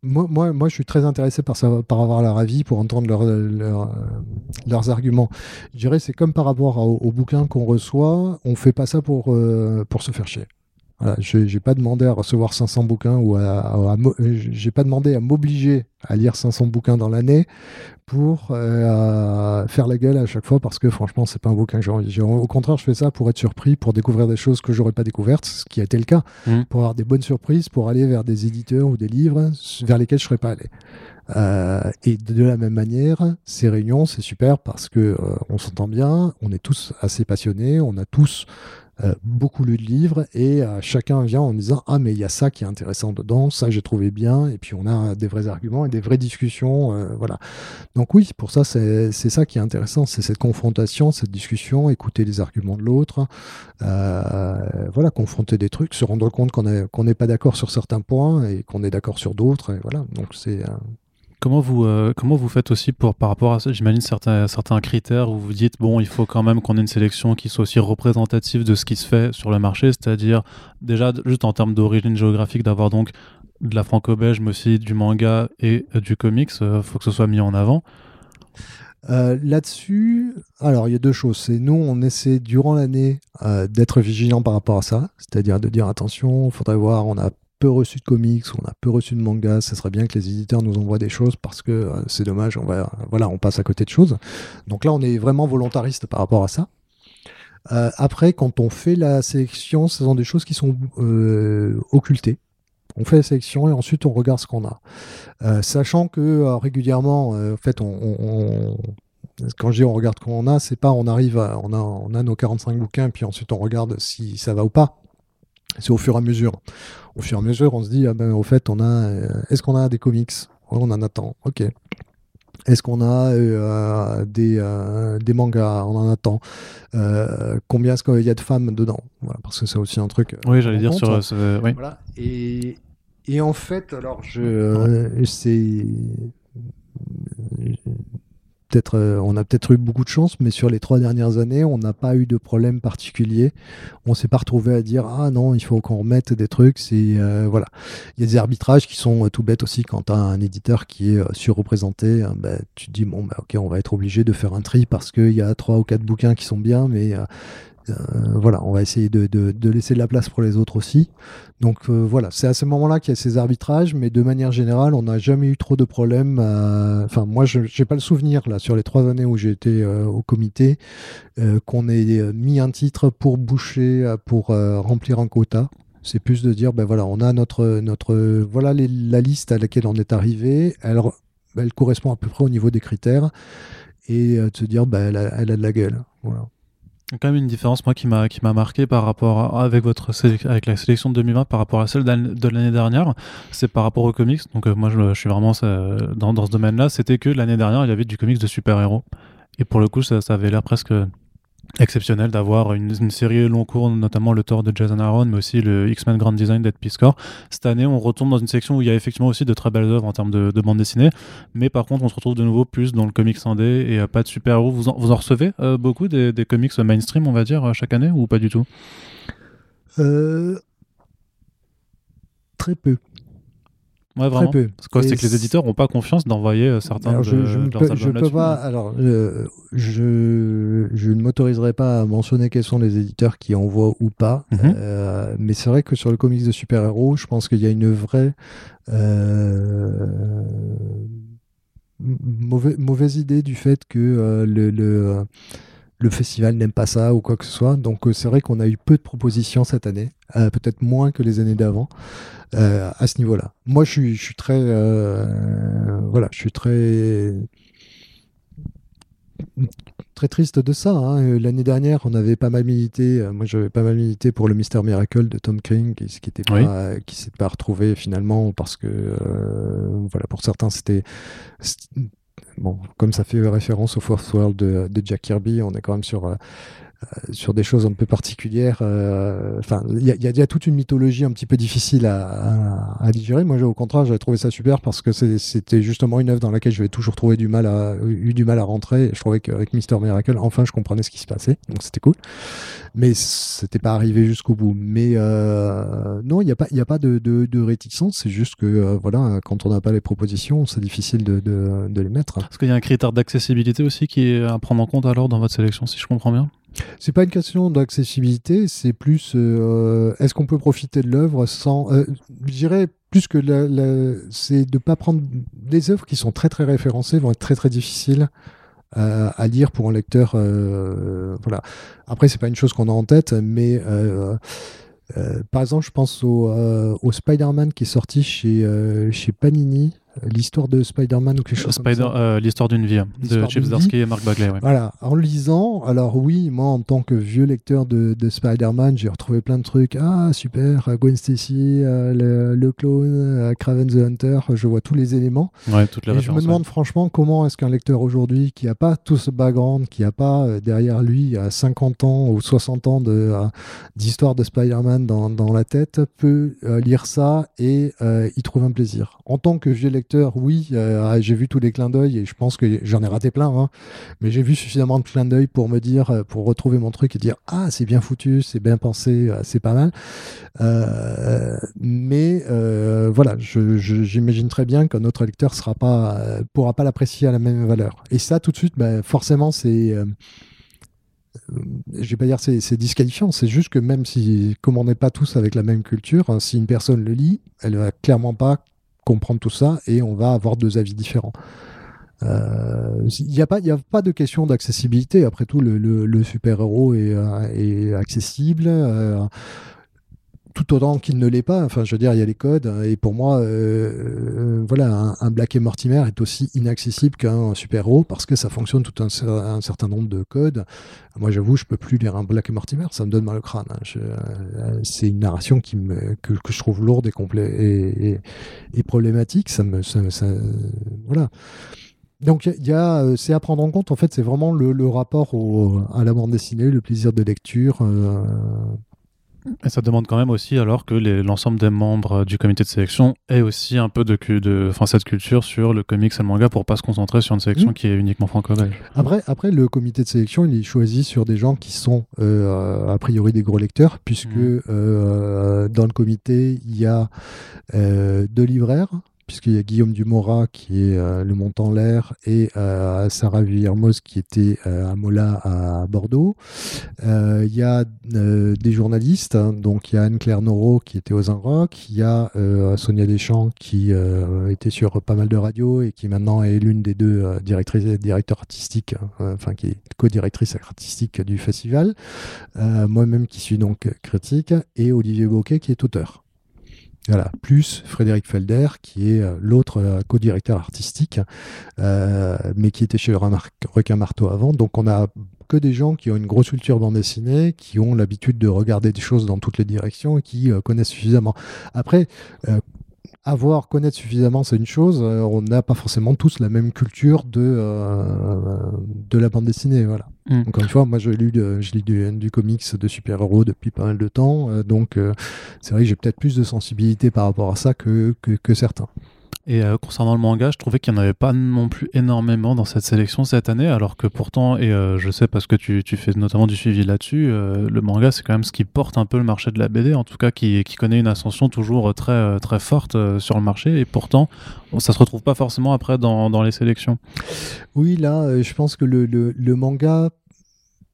moi, moi, moi, je suis très intéressé par, par avoir leur avis, pour entendre leurs arguments. Je dirais, c'est comme par rapport au, au bouquin qu'on reçoit, on fait pas ça pour, pour se faire chier. Voilà, je n'ai pas demandé à recevoir 500 bouquins ou à, j'ai pas demandé à m'obliger à lire 500 bouquins dans l'année pour euh, faire la gueule à chaque fois parce que franchement c'est pas un bouquin que j'ai envie. Au contraire, je fais ça pour être surpris, pour découvrir des choses que j'aurais pas découvertes, ce qui a été le cas, mmh. pour avoir des bonnes surprises, pour aller vers des éditeurs ou des livres vers lesquels je serais pas allé. Euh, et de la même manière, ces réunions, c'est super parce que euh, on s'entend bien, on est tous assez passionnés, on a tous euh, beaucoup lu de livres et chacun vient en disant ah mais il y a ça qui est intéressant dedans, ça j'ai trouvé bien et puis on a des vrais arguments et des vraies discussions, voilà. Donc oui, pour ça c'est ça qui est intéressant, c'est cette confrontation, cette discussion, écouter les arguments de l'autre, voilà, confronter des trucs, se rendre compte qu'on n'est pas d'accord sur certains points et qu'on est d'accord sur d'autres, voilà. Donc c'est Comment vous, euh, comment vous faites aussi pour, par rapport à J'imagine certains, certains critères où vous dites, bon, il faut quand même qu'on ait une sélection qui soit aussi représentative de ce qui se fait sur le marché, c'est-à-dire déjà juste en termes d'origine géographique, d'avoir donc de la franco-belge, mais aussi du manga et du comics, il faut que ce soit mis en avant. Là-dessus, alors il y a deux choses. C'est nous, on essaie durant l'année d'être vigilant par rapport à ça, c'est-à-dire de dire attention, il faudrait voir, on a peu reçu de comics, on a peu reçu de manga, ça serait bien que les éditeurs nous envoient des choses parce que c'est dommage, on va, voilà, on passe à côté de choses. Donc là, on est vraiment volontariste par rapport à ça. Euh, après, quand on fait la sélection, ce sont des choses qui sont euh, occultées. On fait la sélection et ensuite on regarde ce qu'on a. Euh, sachant que régulièrement, en fait, quand je dis on regarde ce qu'on a, c'est pas on arrive, on, a, on a nos 45 bouquins, puis ensuite on regarde si ça va ou pas. C'est au fur et à mesure. Au fur et à mesure, on se dit, ah ben, au fait, on a, est-ce qu'on a des comics? On en attend. Ok. Est-ce qu'on a euh, des, euh, des, mangas? On en attend. Euh, combien est-ce qu'il y a de femmes dedans? Voilà, Parce que c'est aussi un truc. Oui, j'allais dire sur. Oui. Voilà. Et, et, en fait, alors, je, c'est euh, on a peut-être eu beaucoup de chance, mais sur les trois dernières années, on n'a pas eu de problème particulier. On s'est pas retrouvé à dire ah non, il faut qu'on remette des trucs. C'est euh, voilà, il y a des arbitrages qui sont euh, tout bêtes aussi quand tu as un éditeur qui est surreprésenté. Hein, bah, tu te dis bon bah ok, on va être obligé de faire un tri parce qu'il y a trois ou quatre bouquins qui sont bien, mais voilà, on va essayer de, laisser de la place pour les autres aussi. Donc euh, voilà, c'est à ce moment-là qu'il y a ces arbitrages, mais de manière générale, on n'a jamais eu trop de problèmes. Enfin, moi, je n'ai pas le souvenir, là, sur les trois années où j'ai été euh, au comité, qu'on ait mis un titre pour boucher, pour remplir un quota. C'est plus de dire, ben voilà, on a notre, notre voilà la liste à laquelle on est arrivé. Elle, correspond à peu près au niveau des critères. Et de se dire, ben, elle, a, de la gueule. Quand même une différence moi qui m'a qui m'a marqué par rapport avec votre avec la sélection de 2020 par rapport à celle de l'année dernière. C'est par rapport aux comics. Donc euh, moi je, suis vraiment dans, dans ce domaine là c'était que l'année dernière il y avait du comics de super héros et pour le coup ça, ça avait l'air presque exceptionnel d'avoir une, série long cours, notamment le Thor de Jason Aaron, mais aussi le X-Men Grand Design d'Ed Piscor. Cette année, on retourne dans une section où il y a effectivement aussi de très belles œuvres en termes de, bande dessinée, mais par contre, on se retrouve de nouveau plus dans le comics indé et euh, pas de super-héros. Vous, en, recevez euh, beaucoup des, des, comics mainstream, on va dire, euh, chaque année, ou pas du tout? Très peu. Ouais, vraiment. Très peu. C'est que les éditeurs n'ont pas confiance d'envoyer euh, certains alors, je, je, peux, pas. Alors, euh, je, je ne m'autoriserai pas à mentionner quels sont les éditeurs qui envoient ou pas. Mhm. Euh, mais c'est vrai que sur le comics de super-héros, je pense qu'il y a une vraie mauvaise, mauvaise idée du fait que le, le le festival n'aime pas ça ou quoi que ce soit. Donc c'est vrai qu'on a eu peu de propositions cette année, peut-être moins que les années d'avant. Euh, à ce niveau-là. Moi, je suis, je suis très, euh, voilà, je suis très, très triste de ça. Hein. L'année dernière, on avait pas mal milité. Euh, moi, j'avais pas mal milité pour le Mister Miracle de Tom King, qui, qui était pas, qui s'est pas retrouvé finalement parce que, voilà, pour certains, c'était bon, comme ça fait référence au Fourth World de, de, Jack Kirby, on est quand même sur euh, sur des choses un peu particulières. Euh, enfin, il y, a toute une mythologie un petit peu difficile à, digérer. Moi, au contraire, j'avais trouvé ça super parce que c'était justement une œuvre dans laquelle j'avais toujours trouvé du mal à, eu du mal à rentrer. je trouvais qu'avec Mister Miracle, enfin, je comprenais ce qui se passait. Donc, c'était cool. Mais c'était pas arrivé jusqu'au bout. Mais euh, non, il n'y a pas, il a pas de, de, réticence. C'est juste que voilà, quand on n'a pas les propositions, c'est difficile de, de, les mettre. Est-ce qu'il y a un critère d'accessibilité aussi qui est à prendre en compte alors dans votre sélection, si je comprends bien? C'est pas une question d'accessibilité, c'est plus euh, est-ce qu'on peut profiter de l'œuvre sans. Euh, je dirais plus que c'est de pas prendre des œuvres qui sont très très référencées vont être très très difficiles euh, à lire pour un lecteur. voilà. Après, c'est pas une chose qu'on a en tête, mais par exemple, je pense au, au Spider-Man qui est sorti chez, chez Panini l'histoire de Spider-Man ou quelque chose Spider, comme ça. Euh, l'histoire d'une vie, hein, de Chip Zdarsky et Mark Bagley. Voilà, en lisant, alors oui, moi en tant que vieux lecteur de, de Spider-Man, j'ai retrouvé plein de trucs. Ah, super, Gwen Stacy, euh, le, clone, euh, Craven the Hunter, je vois tous les éléments. Ouais, toutes les et je me demande franchement comment est-ce qu'un lecteur aujourd'hui qui n'a pas tout ce background, qui n'a pas derrière lui 50 ans ou 60 ans de, d'histoire de Spider-Man dans, dans, la tête, peut lire ça et y trouver un plaisir. En tant que vieux lecteur, oui, euh, j'ai vu tous les clins d'œil et je pense que j'en ai raté plein, hein. mais j'ai vu suffisamment de clins d'œil pour me dire, euh, pour retrouver mon truc et dire ah c'est bien foutu, c'est bien pensé, c'est pas mal. mais voilà, j'imagine très bien qu'un autre lecteur sera pas, pourra pas l'apprécier à la même valeur. Et ça, tout de suite, ben, forcément, c'est je vais pas dire c'est, c'est disqualifiant, c'est juste que même si, comme on n'est pas tous avec la même culture, hein, si une personne le lit, elle va clairement pas comprendre tout ça et on va avoir deux avis différents. Euh, il n'y a, pas, a pas de question d'accessibilité. Après tout, le, super-héros est, euh, est accessible. Euh, tout autant qu'il ne l'est pas. Enfin, je veux dire, il y a les codes. Et pour moi, euh, euh, voilà, un, Black et Mortimer est aussi inaccessible qu'un super-héros parce que ça fonctionne tout un, certain nombre de codes. Moi, j'avoue, je peux plus lire un Black et Mortimer, ça me donne mal au crâne. Hein. Euh, c'est une narration que, je trouve lourde et, et, problématique. Voilà. Donc, y a, c'est à prendre en compte. En fait, c'est vraiment le, rapport à la bande dessinée, le plaisir de lecture. Et ça demande quand même aussi alors que l'ensemble des membres du comité de sélection aient aussi un peu de, de cette culture sur le comics et le manga pour pas se concentrer sur une sélection mmh. qui est uniquement franco-belge. Après, après, le comité de sélection, il est choisi sur des gens qui sont euh, a priori des gros lecteurs, puisque mmh. euh, dans le comité, il y a euh, deux libraires, puisqu'il y a Guillaume Dumora qui est euh, Le Mont en l'air et euh, Sarah Villermoz qui était euh, à Mola à Bordeaux. Il y a des journalistes, hein, donc il y a Anne-Claire Noro qui était aux Rock, il y a Sonia Deschamps qui était sur pas mal de radios et qui maintenant est l'une des deux directrices et directeurs artistiques, hein, enfin qui est co-directrice artistique du festival. Moi-même qui suis donc critique et Olivier Bouquet qui est auteur. Voilà, plus Frédéric Felder, qui est euh, l'autre euh, co-directeur artistique, euh, mais qui était chez Requin Marteau avant. Donc on a que des gens qui ont une grosse culture bande dessinée, qui ont l'habitude de regarder des choses dans toutes les directions et qui connaissent suffisamment. Après, avoir, connaître suffisamment, c'est une chose. Euh, on n'a pas forcément tous la même culture de, euh, de la bande dessinée. Voilà. Mm. Encore une fois, moi, je lis, je lis du, du comics de super-héros depuis pas mal de temps. Euh, donc, c'est vrai que j'ai peut-être plus de sensibilité par rapport à ça que, que, que certains. Et euh, concernant le manga, je trouvais qu'il n'y en avait pas non plus énormément dans cette sélection cette année, alors que pourtant, et euh, je sais parce que tu, fais notamment du suivi là-dessus, euh, le manga c'est quand même ce qui porte un peu le marché de la BD, en tout cas qui, qui connaît une ascension toujours très, très forte sur le marché, et pourtant ça se retrouve pas forcément après dans, dans les sélections. Oui, là, je pense que le, le, le manga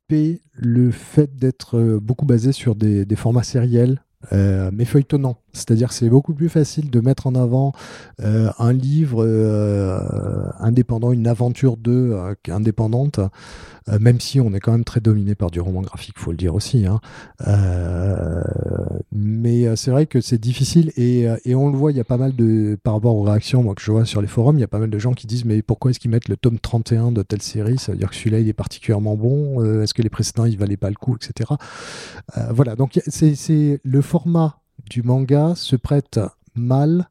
paie le fait d'être beaucoup basé sur des, des formats sériels euh, mais feuilletonnant. C'est-à-dire que c'est beaucoup plus facile de mettre en avant euh, un livre euh, indépendant, une aventure de indépendante, même si on est quand même très dominé par du roman graphique, faut le dire aussi. Hein. mais c'est vrai que c'est difficile et, on le voit, il y a pas mal de, par rapport aux réactions que je vois sur les forums, il y a pas mal de gens qui disent mais pourquoi est-ce qu'ils mettent le tome 31 de telle série? Ça veut dire que celui-là il est particulièrement bon, est-ce que les précédents ils valaient pas le coup, etc. voilà, donc c'est le format du manga se prête mal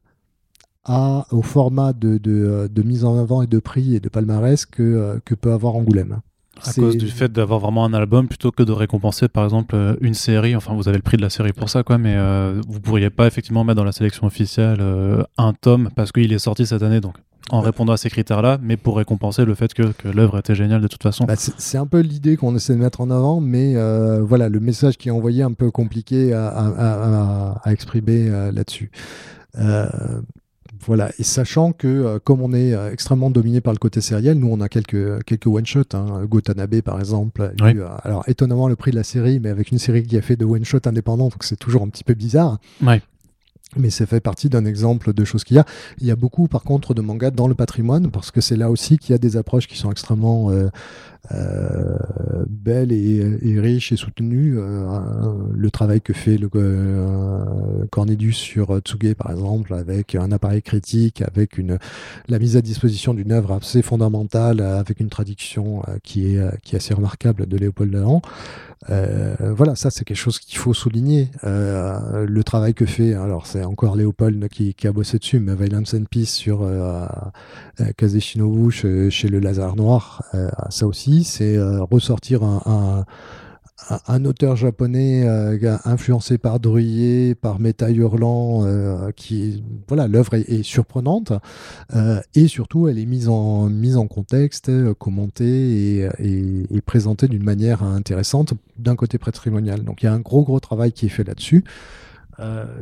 à, au format de, de, mise en avant et de prix et de palmarès que, euh, que peut avoir Angoulême. À cause du fait d'avoir vraiment un album plutôt que de récompenser par exemple euh, une série, enfin vous avez le prix de la série pour ça quoi, mais euh, vous pourriez pas effectivement mettre dans la sélection officielle un tome parce qu'il est sorti cette année donc en répondant à ces critères-là, mais pour récompenser le fait que, que l'œuvre était géniale de toute façon. Bah, c'est un peu l'idée qu'on essaie de mettre en avant, mais euh, voilà, le message qui est envoyé est un peu compliqué à, à, à, exprimer euh, là-dessus. Euh, voilà, et sachant que comme on est extrêmement dominé par le côté sériel, nous on a quelques, quelques one-shots. Hein. Gotanabe par exemple, alors étonnamment le prix de la série, mais avec une série qui a fait de one-shot indépendants, donc c'est toujours un petit peu bizarre. Mais ça fait partie d'un exemple de choses qu'il y a. Il y a beaucoup, par contre, de mangas dans le patrimoine, parce que c'est là aussi qu'il y a des approches qui sont extrêmement euh, euh, belles et, riches et soutenues. Euh, le travail que fait le Cornelius sur Tsuge, par exemple, avec un appareil critique, avec une, la mise à disposition d'une œuvre assez fondamentale, avec une traduction qui, est, qui assez remarquable de Léopold Dahan. Euh, voilà, ça c'est quelque chose qu'il faut souligner. Euh, le travail que fait, alors c'est encore Léopold qui, qui, a bossé dessus, mais Violence and Peace sur euh, euh Shinobu chez, chez, le Lazare Noir, ça aussi, c'est ressortir un, un auteur japonais euh, influencé par Druyer, par Meta Hurlant, euh, qui voilà, l'œuvre est, surprenante euh, et surtout elle est mise en mise en contexte, commentée et, et, présentée d'une manière intéressante d'un côté patrimonial. Donc il y a un gros gros travail qui est fait là-dessus.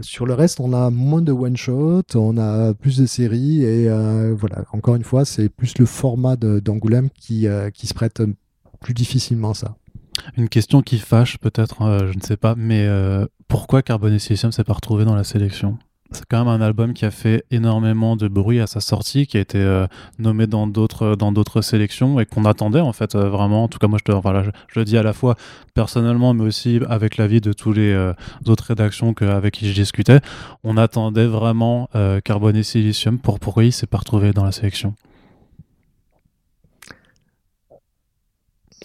Sur le reste, on a moins de one shot, on a plus de séries et voilà. Encore une fois, c'est plus le format d'Angoulême qui qui se prête plus difficilement ça. Une question qui fâche peut-être, euh, je ne sais pas, mais euh, pourquoi Carbon et Silicium s'est pas retrouvé dans la sélection? C'est quand même un album qui a fait énormément de bruit à sa sortie, qui a été euh, nommé dans d'autres dans d'autres sélections et qu'on attendait en fait vraiment. En tout cas, moi je, te, voilà, je, le dis à la fois personnellement, mais aussi avec l'avis de tous les autres rédactions que, avec qui je discutais. On attendait vraiment Carbon et Silicium. Pour pourquoi il s'est pas retrouvé dans la sélection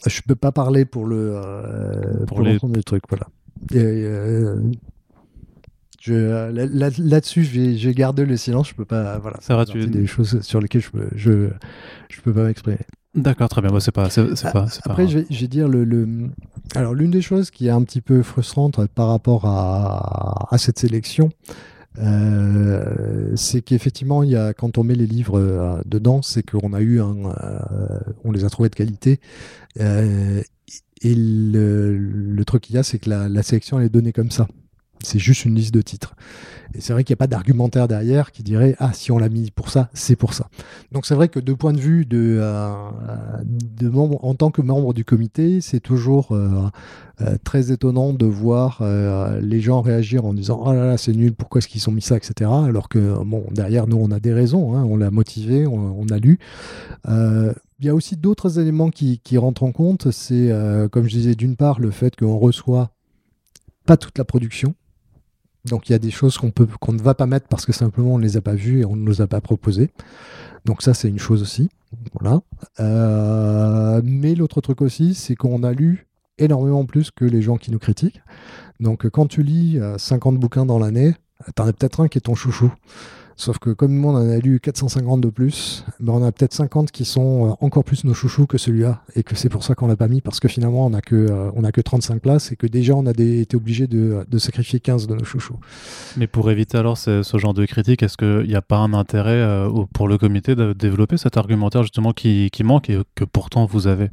Je peux pas parler pour le euh, pour, les... trucs, voilà. Euh, je, là-dessus, j'ai gardé le silence. Je peux pas, voilà. Ça va, tu... des choses sur lesquelles je peux, je, je peux pas m'exprimer. D'accord, très bien. Moi, c'est pas, c'est, pas, Après, je, vais, dire le, le... alors l'une des choses qui est un petit peu frustrante par rapport à, à cette sélection, euh, c'est qu'effectivement, il y a, quand on met les livres euh, dedans, c'est qu'on a eu un, euh, on les a trouvés de qualité. et le, le truc qu'il y a, c'est que la, la, sélection elle est donnée comme ça. C'est juste une liste de titres. Et c'est vrai qu'il n'y a pas d'argumentaire derrière qui dirait ah si on l'a mis pour ça, c'est pour ça. Donc c'est vrai que de point de vue de, euh, de membre, en tant que membre du comité, c'est toujours euh, euh, très étonnant de voir les gens réagir en disant oh là là c'est nul, pourquoi est-ce qu'ils ont mis ça, etc. Alors que bon derrière nous on a des raisons, hein, on l'a motivé, on, a lu. il y a aussi d'autres éléments qui, qui, rentrent en compte. C'est, comme je disais, d'une part, le fait qu'on reçoit pas toute la production. Donc il y a des choses qu'on peut qu'on ne va pas mettre parce que simplement on ne les a pas vues et on ne nous a pas proposées. Donc ça c'est une chose aussi. Voilà. Euh, mais l'autre truc aussi, c'est qu'on a lu énormément plus que les gens qui nous critiquent. Donc quand tu lis 50 euh, bouquins dans l'année, t'en as peut-être un qui est ton chouchou. Sauf que comme nous, on en a lu 450 de plus, ben on a peut-être 50 qui sont euh, encore plus nos chouchous que celui-là, et que c'est pour ça qu'on l'a pas mis, parce que finalement, on n'a que, euh, on a que 35 places, et que déjà, on a été obligé de, de, sacrifier 15 de nos chouchous. Mais pour éviter alors ce, ce genre de critique, est-ce qu'il n'y a pas un intérêt euh, pour le comité de développer cet argumentaire justement qui, qui manque et que pourtant vous avez?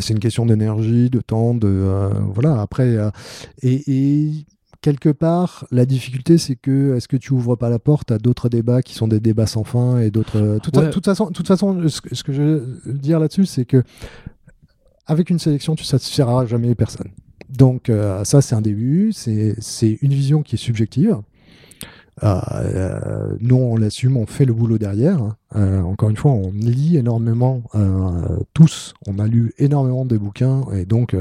C'est une question d'énergie, de temps, de voilà. Après, et, et, quelque part, la difficulté, c'est que est-ce que tu ouvres pas la porte à d'autres débats qui sont des débats sans fin et d'autres. Euh, toute, toute, façon, toute façon, ce, que je veux dire là-dessus, c'est que avec une sélection, tu satisferas jamais les personnes. Donc euh, ça, c'est un début, c'est une vision qui est subjective. Euh, nous, on l'assume, on fait le boulot derrière. Hein. Euh, encore une fois, on lit énormément, euh, tous, on a lu énormément des bouquins, et donc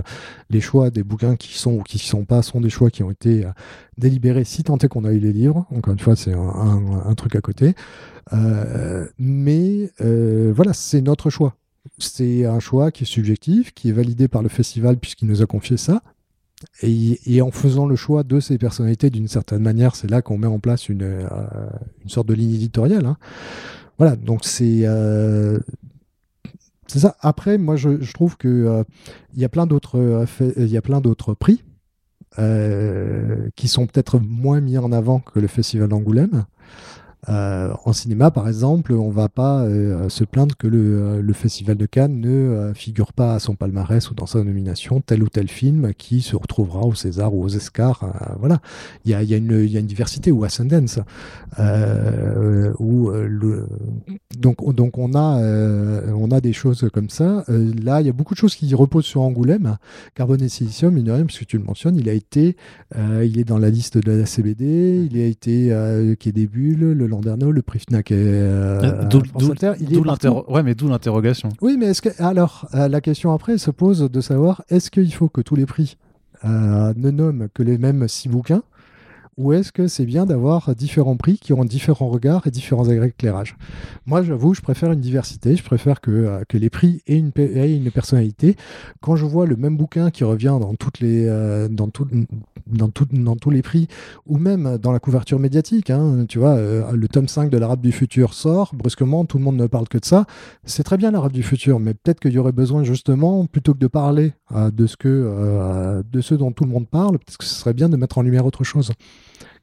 les choix des bouquins qui sont ou qui ne sont pas sont des choix qui ont été délibérés si tant est qu'on a eu les livres. Encore une fois, c'est un, truc à côté. mais voilà, c'est notre choix. C'est un choix qui est subjectif, qui est validé par le festival puisqu'il nous a confié ça. Et, en faisant le choix de ces personnalités d'une certaine manière, c'est là qu'on met en place une, euh, une, sorte de ligne éditoriale. Hein. Voilà, donc c'est euh, c'est ça. Après, moi, je, je trouve que euh, il y a plein d'autres il y a plein d'autres prix qui sont peut-être moins mis en avant que le Festival d'Angoulême. Euh, en cinéma, par exemple, on va pas euh, se plaindre que le, euh, le, Festival de Cannes ne figure pas à son palmarès ou dans sa nomination tel ou tel film qui se retrouvera au César ou aux Oscars. voilà, il y a, une, diversité ou à Sundance. où donc, on a, des choses comme ça. là, il y a beaucoup de choses qui reposent sur Angoulême. Carbone et silicium, il rien, puisque tu le mentionnes, il a été, il est dans la liste de la CBD, il a été qui est des bulles, le Landerneau, le prix FNAC et euh, Ouais, mais d'où l'interrogation. Oui, mais est-ce que alors euh, la question après se pose de savoir est-ce qu'il faut que tous les prix euh, ne nomment que les mêmes six bouquins ou est-ce que c'est bien d'avoir différents prix qui ont différents regards et différents éclairages? Moi, j'avoue, je préfère une diversité, je préfère que, euh, que les prix aient une, personnalité. Quand je vois le même bouquin qui revient dans, les, euh, dans, tout, dans, tout, dans tous les prix, ou même dans la couverture médiatique, hein, tu vois, euh, le tome 5 de l'Arabe du futur sort, brusquement, tout le monde ne parle que de ça. C'est très bien l'Arabe du futur, mais peut-être qu'il y aurait besoin justement, plutôt que de parler de, ce que, de ce dont tout le monde parle, peut-être que ce serait bien de mettre en lumière autre chose.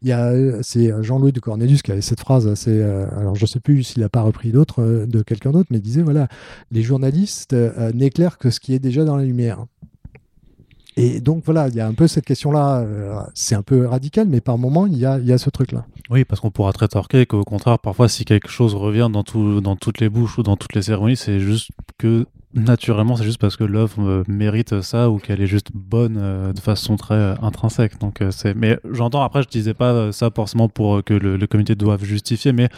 C'est Jean-Louis de Cornelius qui avait cette phrase assez, euh, alors je ne sais plus s'il n'a pas repris d'autres, euh, de quelqu'un d'autre, mais il disait voilà, les journalistes euh, n'éclairent que ce qui est déjà dans la lumière. Et donc voilà, il y a un peu cette question-là, c'est un peu radical, mais par moment, il y a, ce truc-là. Oui, parce qu'on pourra très torquer qu'au contraire, parfois, si quelque chose revient dans, dans toutes les bouches ou dans toutes les cérémonies, c'est juste que naturellement, c'est juste parce que l'œuvre euh, mérite ça ou qu'elle est juste bonne euh, de façon très euh, intrinsèque. Donc, c'est. Mais j'entends après, je disais pas ça forcément pour que le, comité doive justifier, mais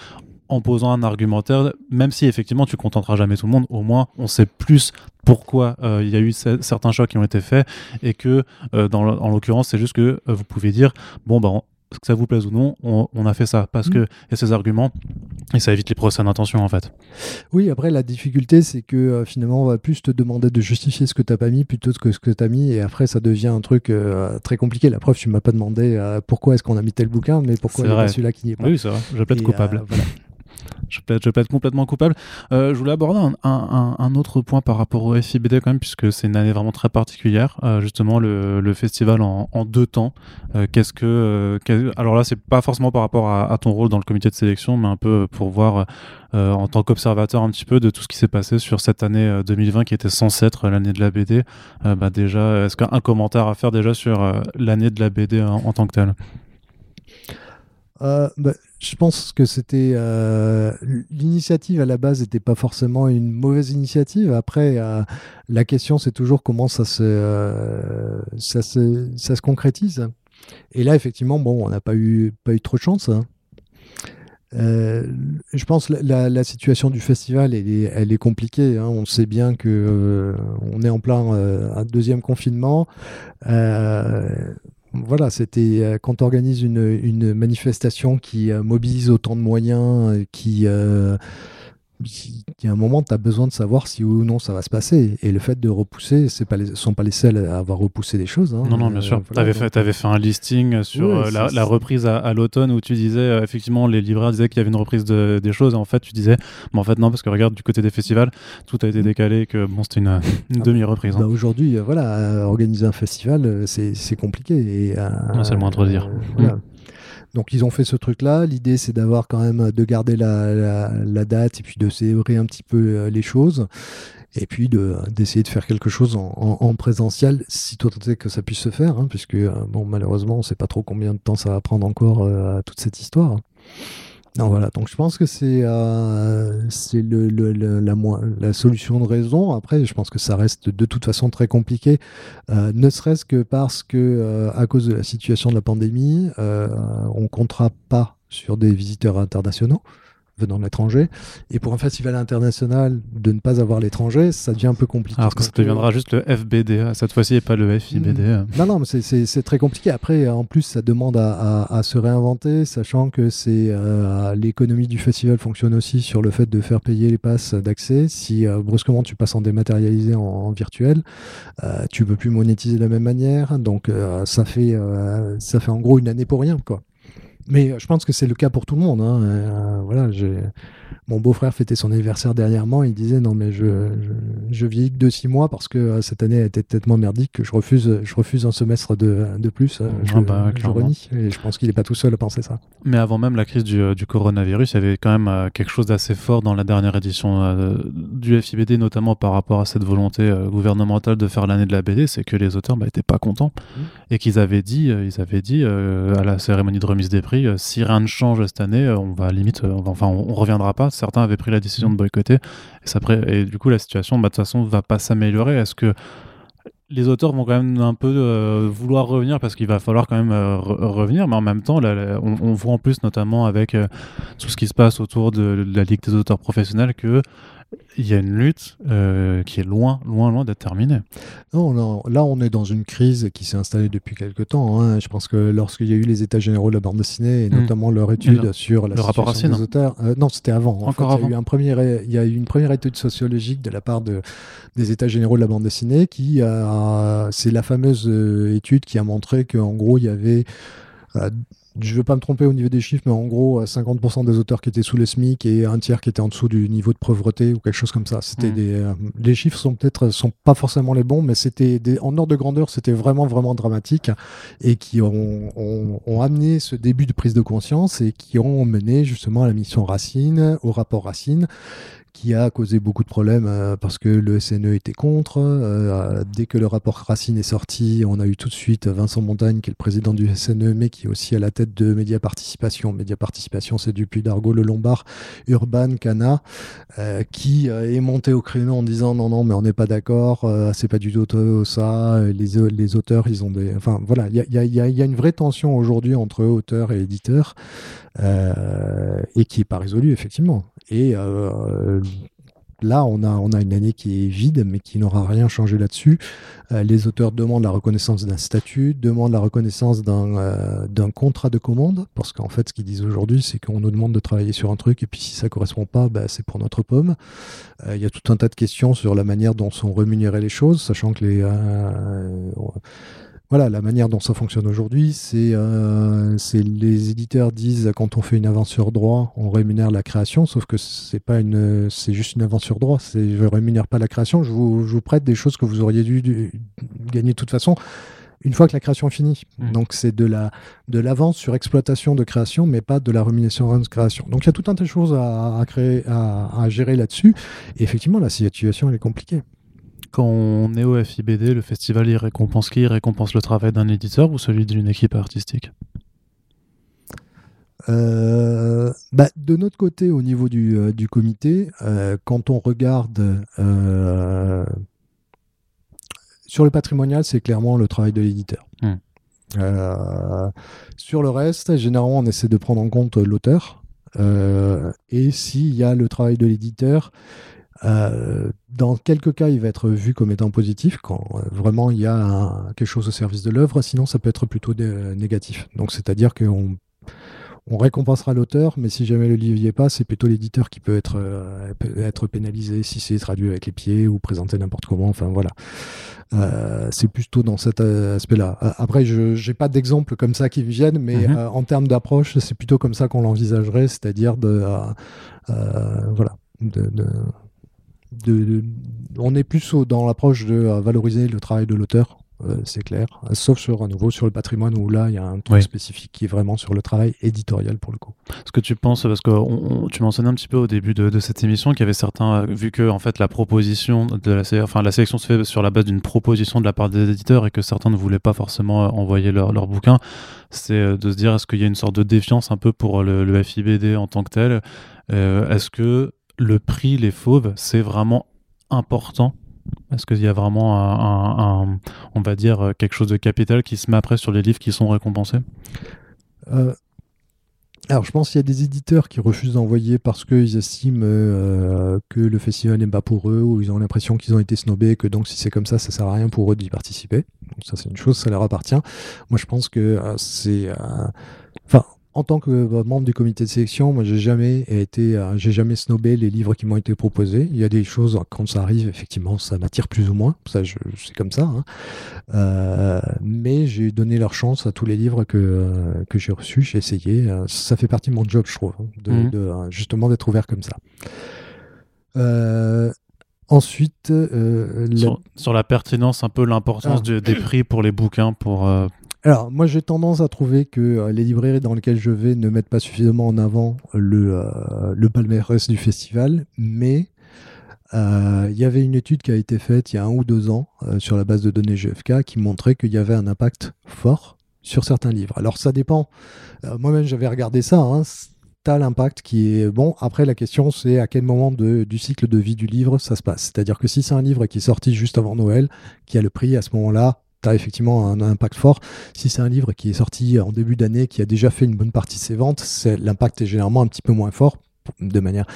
en posant un argumentaire, même si effectivement tu contenteras jamais tout le monde, au moins on sait plus pourquoi il y a eu certains choix qui ont été faits et que dans, en l'occurrence c'est juste que vous pouvez dire bon ben que ça vous plaise ou non, on, a fait ça parce mm. que y a ces arguments et ça évite les procès d'intention en fait. Oui, après la difficulté c'est que euh, finalement on va plus te demander de justifier ce que tu n'as pas mis plutôt que ce que tu as mis et après ça devient un truc euh, très compliqué. La preuve, tu m'as pas demandé euh, pourquoi est-ce qu'on a mis tel bouquin, mais pourquoi il n'y a celui-là qui n'y est pas. Oui, c'est vrai, je plaide coupable. Voilà. Je peux, être, je peux être complètement coupable. Euh, je voulais aborder un, autre point par rapport au FIBD quand même, puisque c'est une année vraiment très particulière. Euh, justement, le, festival en, deux temps. Euh, qu'est-ce que, alors là, c'est pas forcément par rapport à, ton rôle dans le comité de sélection, mais un peu pour voir en tant qu'observateur un petit peu de tout ce qui s'est passé sur cette année 2020 qui était censée être l'année de la BD. bah déjà, est-ce qu'un commentaire à faire déjà sur l'année de la BD en, tant que telle? Euh, bah, je pense que c'était euh, l'initiative à la base n'était pas forcément une mauvaise initiative. Après, euh, la question c'est toujours comment ça se, ça se, ça se concrétise. Et là, effectivement, bon, on n'a pas eu pas eu trop de chance. Hein. je pense la, la, situation du festival, elle est, elle est compliquée. Hein. On sait bien que on est en plein un deuxième confinement voilà, c'était euh, quand on organise une, manifestation qui euh, mobilise autant de moyens, euh, qui, il y a un moment, tu as besoin de savoir si oui ou non ça va se passer. Et le fait de repousser, ce ne sont pas les seuls à avoir repoussé des choses. Hein. Non, non, bien sûr. tu avais, fait, avais fait un listing sur la, reprise à, l'automne où tu disais, effectivement, les libraires disaient qu'il y avait une reprise de, des choses. Et en fait, tu disais, mais en fait, non, parce que regarde, du côté des festivals, tout a été mm. décalé, que bon, c'était une, ah bah, demi-reprise. Hein. Bah Aujourd'hui, voilà, organiser un festival, c'est compliqué. Et, c'est le moindre dire. Voilà. Mm. Donc ils ont fait ce truc-là. L'idée c'est d'avoir quand même de garder la, date et puis de célébrer un petit peu euh, les choses. Et puis d'essayer de, faire quelque chose en, présentiel, si tant est que ça puisse se faire, hein, puisque euh, bon malheureusement on ne sait pas trop combien de temps ça va prendre encore euh, à toute cette histoire. Non, voilà, donc je pense que c'est euh, la, solution de raison. Après, je pense que ça reste de toute façon très compliqué, euh, ne serait-ce que parce que, euh, à cause de la situation de la pandémie, on ne comptera pas sur des visiteurs internationaux venant de l'étranger. Et pour un festival international, de ne pas avoir l'étranger, ça devient un peu compliqué. Alors que ça deviendra juste le FBD cette fois-ci et pas le FIBD. Mm. Non, non, mais c'est très compliqué. Après, en plus, ça demande à, à, se réinventer, sachant que c'est euh, l'économie du festival fonctionne aussi sur le fait de faire payer les passes d'accès. Si euh, brusquement tu passes en dématérialisé en, virtuel, euh, tu peux plus monétiser de la même manière. Donc ça fait ça fait en gros une année pour rien, quoi. Mais je pense que c'est le cas pour tout le monde. Hein. Euh, voilà, mon beau-frère fêtait son anniversaire dernièrement. Il disait non mais je, je, je vieillis que de six mois parce que euh, cette année a été tellement merdique que je refuse, je refuse un semestre de, de plus. Euh, je, ah bah, je, renie. Et je pense qu'il n'est pas tout seul à penser ça. Mais avant même la crise du, du coronavirus, il y avait quand même quelque chose d'assez fort dans la dernière édition du FIBD, notamment par rapport à cette volonté gouvernementale de faire l'année de la BD, c'est que les auteurs n'étaient bah, pas contents mmh. et qu'ils avaient dit, ils avaient dit à la cérémonie de remise des prix euh, si rien ne change cette année, euh, on va limite, euh, enfin, on, reviendra pas. Certains avaient pris la décision de boycotter, et, ça, et du coup, la situation, bah, de toute façon, va pas s'améliorer. Est-ce que les auteurs vont quand même un peu vouloir revenir parce qu'il va falloir quand même revenir, mais en même temps, on, voit en plus, notamment avec tout ce qui se passe autour de, la Ligue des auteurs professionnels, que il y a une lutte euh, qui est loin, loin, loin d'être terminée. Non, non, là on est dans une crise qui s'est installée depuis quelque temps. Hein. Je pense que lorsqu'il y a eu les états généraux de la bande dessinée, et Hmm. notamment leur étude Le- sur la le rapport situation Racine. des auteurs, euh, non, c'était avant. En Encore fait, Il, y a avant. eu un premier, il y a eu une première étude sociologique de la part de, des états généraux de la bande dessinée qui a, c'est la fameuse euh, étude qui a montré qu'en gros il y avait euh, je ne veux pas me tromper au niveau des chiffres, mais en gros, euh, 50% des auteurs qui étaient sous le SMIC et un tiers qui étaient en dessous du niveau de pauvreté ou quelque chose comme ça. C'était Mhm. des, euh, les chiffres sont peut-être sont pas forcément les bons, mais c'était des- en ordre de grandeur, c'était vraiment vraiment dramatique et qui ont, ont- ont amené ce début de prise de conscience et qui ont mené justement à la mission Racine, au rapport Racine qui a causé beaucoup de problèmes euh, parce que le SNE était contre. Euh, dès que le rapport Racine est sorti, on a eu tout de suite Vincent Montagne, qui est le président du SNE, mais qui est aussi à la tête de Média Participation. Média Participation, c'est du Puy d'Argo, le Lombard, Urban, Cana, euh, qui euh, est monté au créneau en disant non, non, mais on n'est pas d'accord, euh, c'est pas du tout euh, ça. Les, au- les auteurs, ils ont des. Enfin, voilà, il y y a- une vraie tension aujourd'hui entre auteurs et éditeurs euh, et qui n'est pas résolue, effectivement. Et euh, là, on a, on a une année qui est vide, mais qui n'aura rien changé là-dessus. Euh, les auteurs demandent la reconnaissance d'un statut, demandent la reconnaissance d'un euh, contrat de commande, parce qu'en fait, ce qu'ils disent aujourd'hui, c'est qu'on nous demande de travailler sur un truc, et puis si ça correspond pas, bah, c'est pour notre pomme. Euh, Il y a tout un tas de questions sur la manière dont sont rémunérées les choses, sachant que les... voilà, la manière dont ça fonctionne aujourd'hui, c'est euh, les éditeurs disent quand on fait une avance sur droit, on rémunère la création, sauf que c'est pas une, c'est juste une avance sur droit. C'est je rémunère pas la création, je vous, je vous prête des choses que vous auriez dû, dû gagner de toute façon une fois que la création est finie. Mm. Donc c'est de la de l'avance sur exploitation de création, mais pas de la rémunération de création. Donc il y a tout un tas de choses à, à créer, à, à gérer là-dessus. Et effectivement, la situation elle est compliquée. Quand on est au FIBD, le festival, il récompense qui? Il récompense le travail d'un éditeur ou celui d'une équipe artistique? Euh, bah, de notre côté, au niveau du, euh, du comité, euh, quand on regarde sur le patrimonial, c'est clairement le travail de l'éditeur. Hmm. Sur le reste, généralement, on essaie de prendre en compte l'auteur. Et s'il y a le travail de l'éditeur, euh, dans quelques cas, il va être vu comme étant positif quand euh, vraiment il y a un- quelque chose au service de l'œuvre. Sinon, ça peut être plutôt négatif. Donc, c'est-à-dire qu'on on récompensera l'auteur, mais si jamais le livre n'y est pas, c'est plutôt l'éditeur qui peut être, euh, peut être pénalisé si c'est traduit avec les pieds ou présenté n'importe comment. Enfin voilà. Euh, c'est plutôt dans cet aspect-là. Après, je n'ai pas d'exemple comme ça qui me viennent, mais Mhm. euh, en termes d'approche, c'est plutôt comme ça qu'on l'envisagerait, c'est-à-dire de. voilà. De, de- de- on est plus dans l'approche de euh, valoriser le travail de l'auteur, euh, c'est clair. Sauf sur, à nouveau, sur le patrimoine où là, il y a un truc Oui. spécifique qui est vraiment sur le travail éditorial pour le coup. Ce que tu penses, parce que on- on- tu mentionnais un petit peu au début de, de cette émission qu'il y avait certains, euh, vu que en fait la proposition de la, enfin la sélection se fait sur la base d'une proposition de la part des éditeurs et que certains ne voulaient pas forcément euh, envoyer leur, leur bouquin, c'est euh, de se dire est-ce qu'il y a une sorte de défiance un peu pour le, le FIBD en tant que tel? Euh, Est-ce que le prix les fauves c'est vraiment important? Est-ce qu'il y a vraiment un, on va dire, quelque chose de capital qui se met après sur les livres qui sont récompensés? Euh, alors, je pense qu'il y a des éditeurs qui refusent d'envoyer parce qu'ils estiment euh, que le festival n'est pas pour eux ou ils ont l'impression qu'ils ont été snobés et que donc si c'est comme ça, ça sert à rien pour eux d'y participer. Ça, c'est une chose, ça leur appartient. Moi, je pense que euh, c'est. Enfin. En tant que euh, membre du comité de sélection, moi, j'ai jamais été, euh, j'ai jamais snobé les livres qui m'ont été proposés. Il y a des choses quand ça arrive, effectivement, ça m'attire plus ou moins. Ça, c'est comme ça. hein. Euh, mais j'ai donné leur chance à tous les livres que, que j'ai reçus. J'ai essayé. Ça fait partie de mon job, je trouve, hein, de, de, euh, justement d'être ouvert comme ça. Euh, ensuite, euh, la- sur, la pertinence, un peu l'importance Ah. des prix pour les bouquins, pour Alors, moi, j'ai tendance à trouver que euh, les librairies dans lesquelles je vais ne mettent pas suffisamment en avant le, euh, du festival, mais euh, il y avait une étude qui a été faite il y a un ou deux ans euh, sur la base de données GFK qui montrait qu'il y avait un impact fort sur certains livres. Alors, ça dépend. Moi-même, j'avais regardé ça. Hein. T'as l'impact qui est bon. Après, la question, c'est à quel moment du cycle de vie du livre ça se passe. C'est-à-dire que si c'est un livre qui est sorti juste avant Noël, qui a le prix à ce moment-là, tu as effectivement un impact fort. Si c'est un livre qui est sorti en début d'année, qui a déjà fait une bonne partie de ses ventes, l'impact est généralement un petit peu moins fort de manière.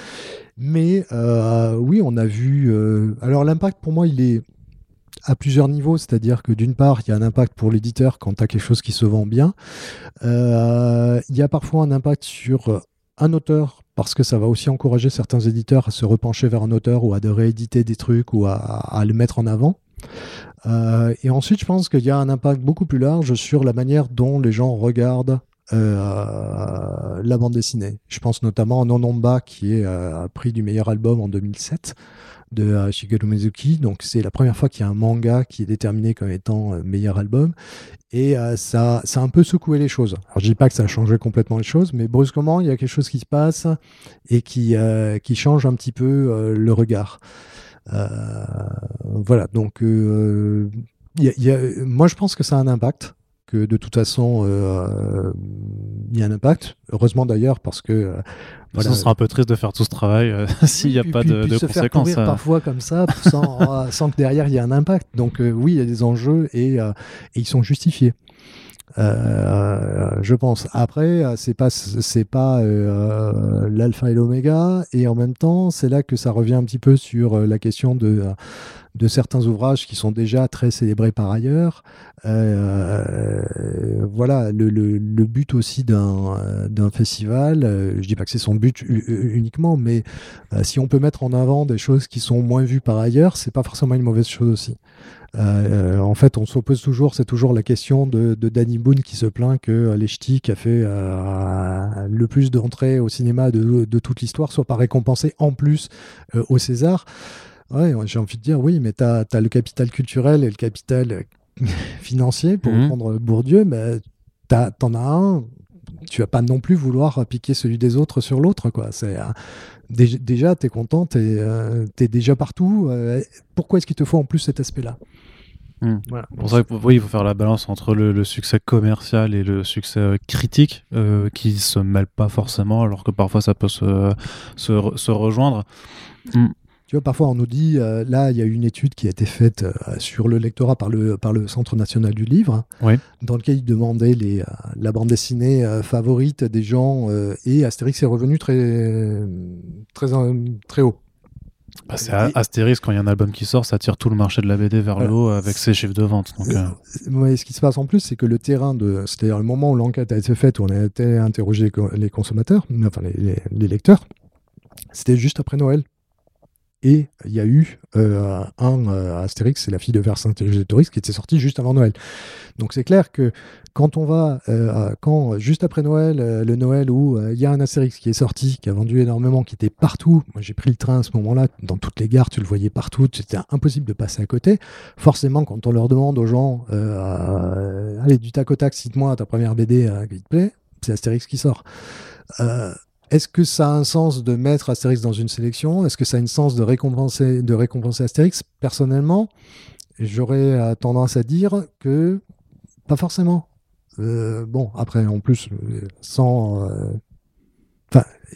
Mais oui, on a vu. alors l'impact pour moi, il est à plusieurs niveaux, c'est-à-dire que d'une part, il y a un impact pour l'éditeur quand tu as quelque chose qui se vend bien. il y a parfois un impact sur un auteur parce que ça va aussi encourager certains éditeurs à se repencher vers un auteur ou à rééditer des trucs ou à, le mettre en avant. Euh, et ensuite, je pense qu'il y a un impact beaucoup plus large sur la manière dont les gens regardent euh, la bande dessinée. Je pense notamment à Nonomba qui est euh, prix du meilleur album en 2007 de euh, Shigeru Mizuki. Donc c'est la première fois qu'il y a un manga qui est déterminé comme étant meilleur album. Et ça, ça a un peu secoué les choses. Alors je dis pas que ça a changé complètement les choses, mais brusquement, il y a quelque chose qui se passe et qui, qui change un petit peu le regard. Voilà, donc y a, moi je pense que ça a un impact que de toute façon, il y a un impact. Heureusement d'ailleurs, parce que ça sera un peu triste de faire tout ce travail euh, s'il n'y a pas de, de se conséquences. Faire parfois comme ça, sans, sans, que derrière il y ait un impact. Donc euh, oui, il y a des enjeux et, euh, et ils sont justifiés. Euh, je pense. Après, c'est pas c'est pas euh, l'alpha et l'oméga, et en même temps, c'est là que ça revient un petit peu sur la question de de certains ouvrages qui sont déjà très célébrés par ailleurs. Euh, voilà, le, le, le, but aussi d'un festival, euh, je dis pas que c'est son but uniquement, mais euh, si on peut mettre en avant des choses qui sont moins vues par ailleurs, c'est pas forcément une mauvaise chose aussi. Euh, en fait, on s'oppose toujours, c'est toujours la question de, de, Danny Boone qui se plaint que les Ch'tis, qui a fait le plus d'entrées au cinéma de, de toute l'histoire, soit pas récompensé en plus au César. Ouais, j'ai envie de dire oui, mais tu as, le capital culturel et le capital euh, financier pour mmh. prendre Bourdieu, mais t'en as un, tu vas pas non plus vouloir piquer celui des autres sur l'autre. quoi. C'est euh, Déjà, tu es content, tu es, euh, déjà partout. pourquoi est-ce qu'il te faut en plus cet aspect-là? Mmh. Pour ça, oui, il faut faire la balance entre le, succès commercial et le succès critique, qui se mêlent pas forcément, alors que parfois ça peut se, se, rejoindre. Mmh. Tu vois, parfois on nous dit, euh, là, il y a eu une étude qui a été faite euh, sur le lectorat par le, par le Centre national du livre, dans lequel il demandait les, euh, la bande dessinée favorite des gens, et Astérix est revenu très, très, très haut. Bah, c'est Astérix, quand il y a un album qui sort, ça tire tout le marché de la BD vers le haut avec ses chiffres de vente. Donc, ce qui se passe en plus, c'est que le terrain de. C'est-à-dire le moment où l'enquête a été faite, où on a été interrogé les consommateurs, enfin les, les lecteurs, c'était juste après Noël. Et il y a eu euh, un euh, Astérix, c'est la fille de Vercingétorix, qui était sorti juste avant Noël. Donc c'est clair que quand on va, euh, quand juste après Noël, le Noël où il y a un Astérix qui est sorti, qui a vendu énormément, qui était partout. Moi j'ai pris le train à ce moment-là, dans toutes les gares, tu le voyais partout, c'était impossible de passer à côté. Forcément, quand on leur demande aux gens, allez du tac au tac, cite-moi ta première BD qui te c'est Astérix qui sort. Est-ce que ça a un sens de mettre Astérix dans une sélection? Est-ce que ça a un sens de récompenser, de récompenser Astérix? Personnellement, j'aurais euh, tendance à dire que pas forcément. Euh, bon, après, en plus, euh, sans,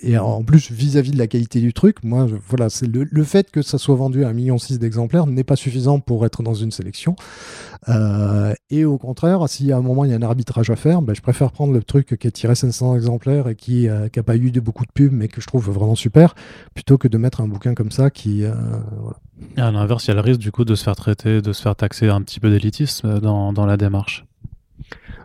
et en plus, vis-à-vis de la qualité du truc, moi, voilà, c'est le, fait que ça soit vendu à 1,6 million d'exemplaires n'est pas suffisant pour être dans une sélection. Euh, et au contraire, si à un moment il y a un arbitrage à faire, ben, je préfère prendre le truc qui a tiré 500 exemplaires et qui n'a euh, pas eu de beaucoup de pubs, mais que je trouve vraiment super, plutôt que de mettre un bouquin comme ça qui. Euh, et à l'inverse, il y a le risque du coup de se faire traiter, de se faire taxer un petit peu d'élitisme dans la démarche.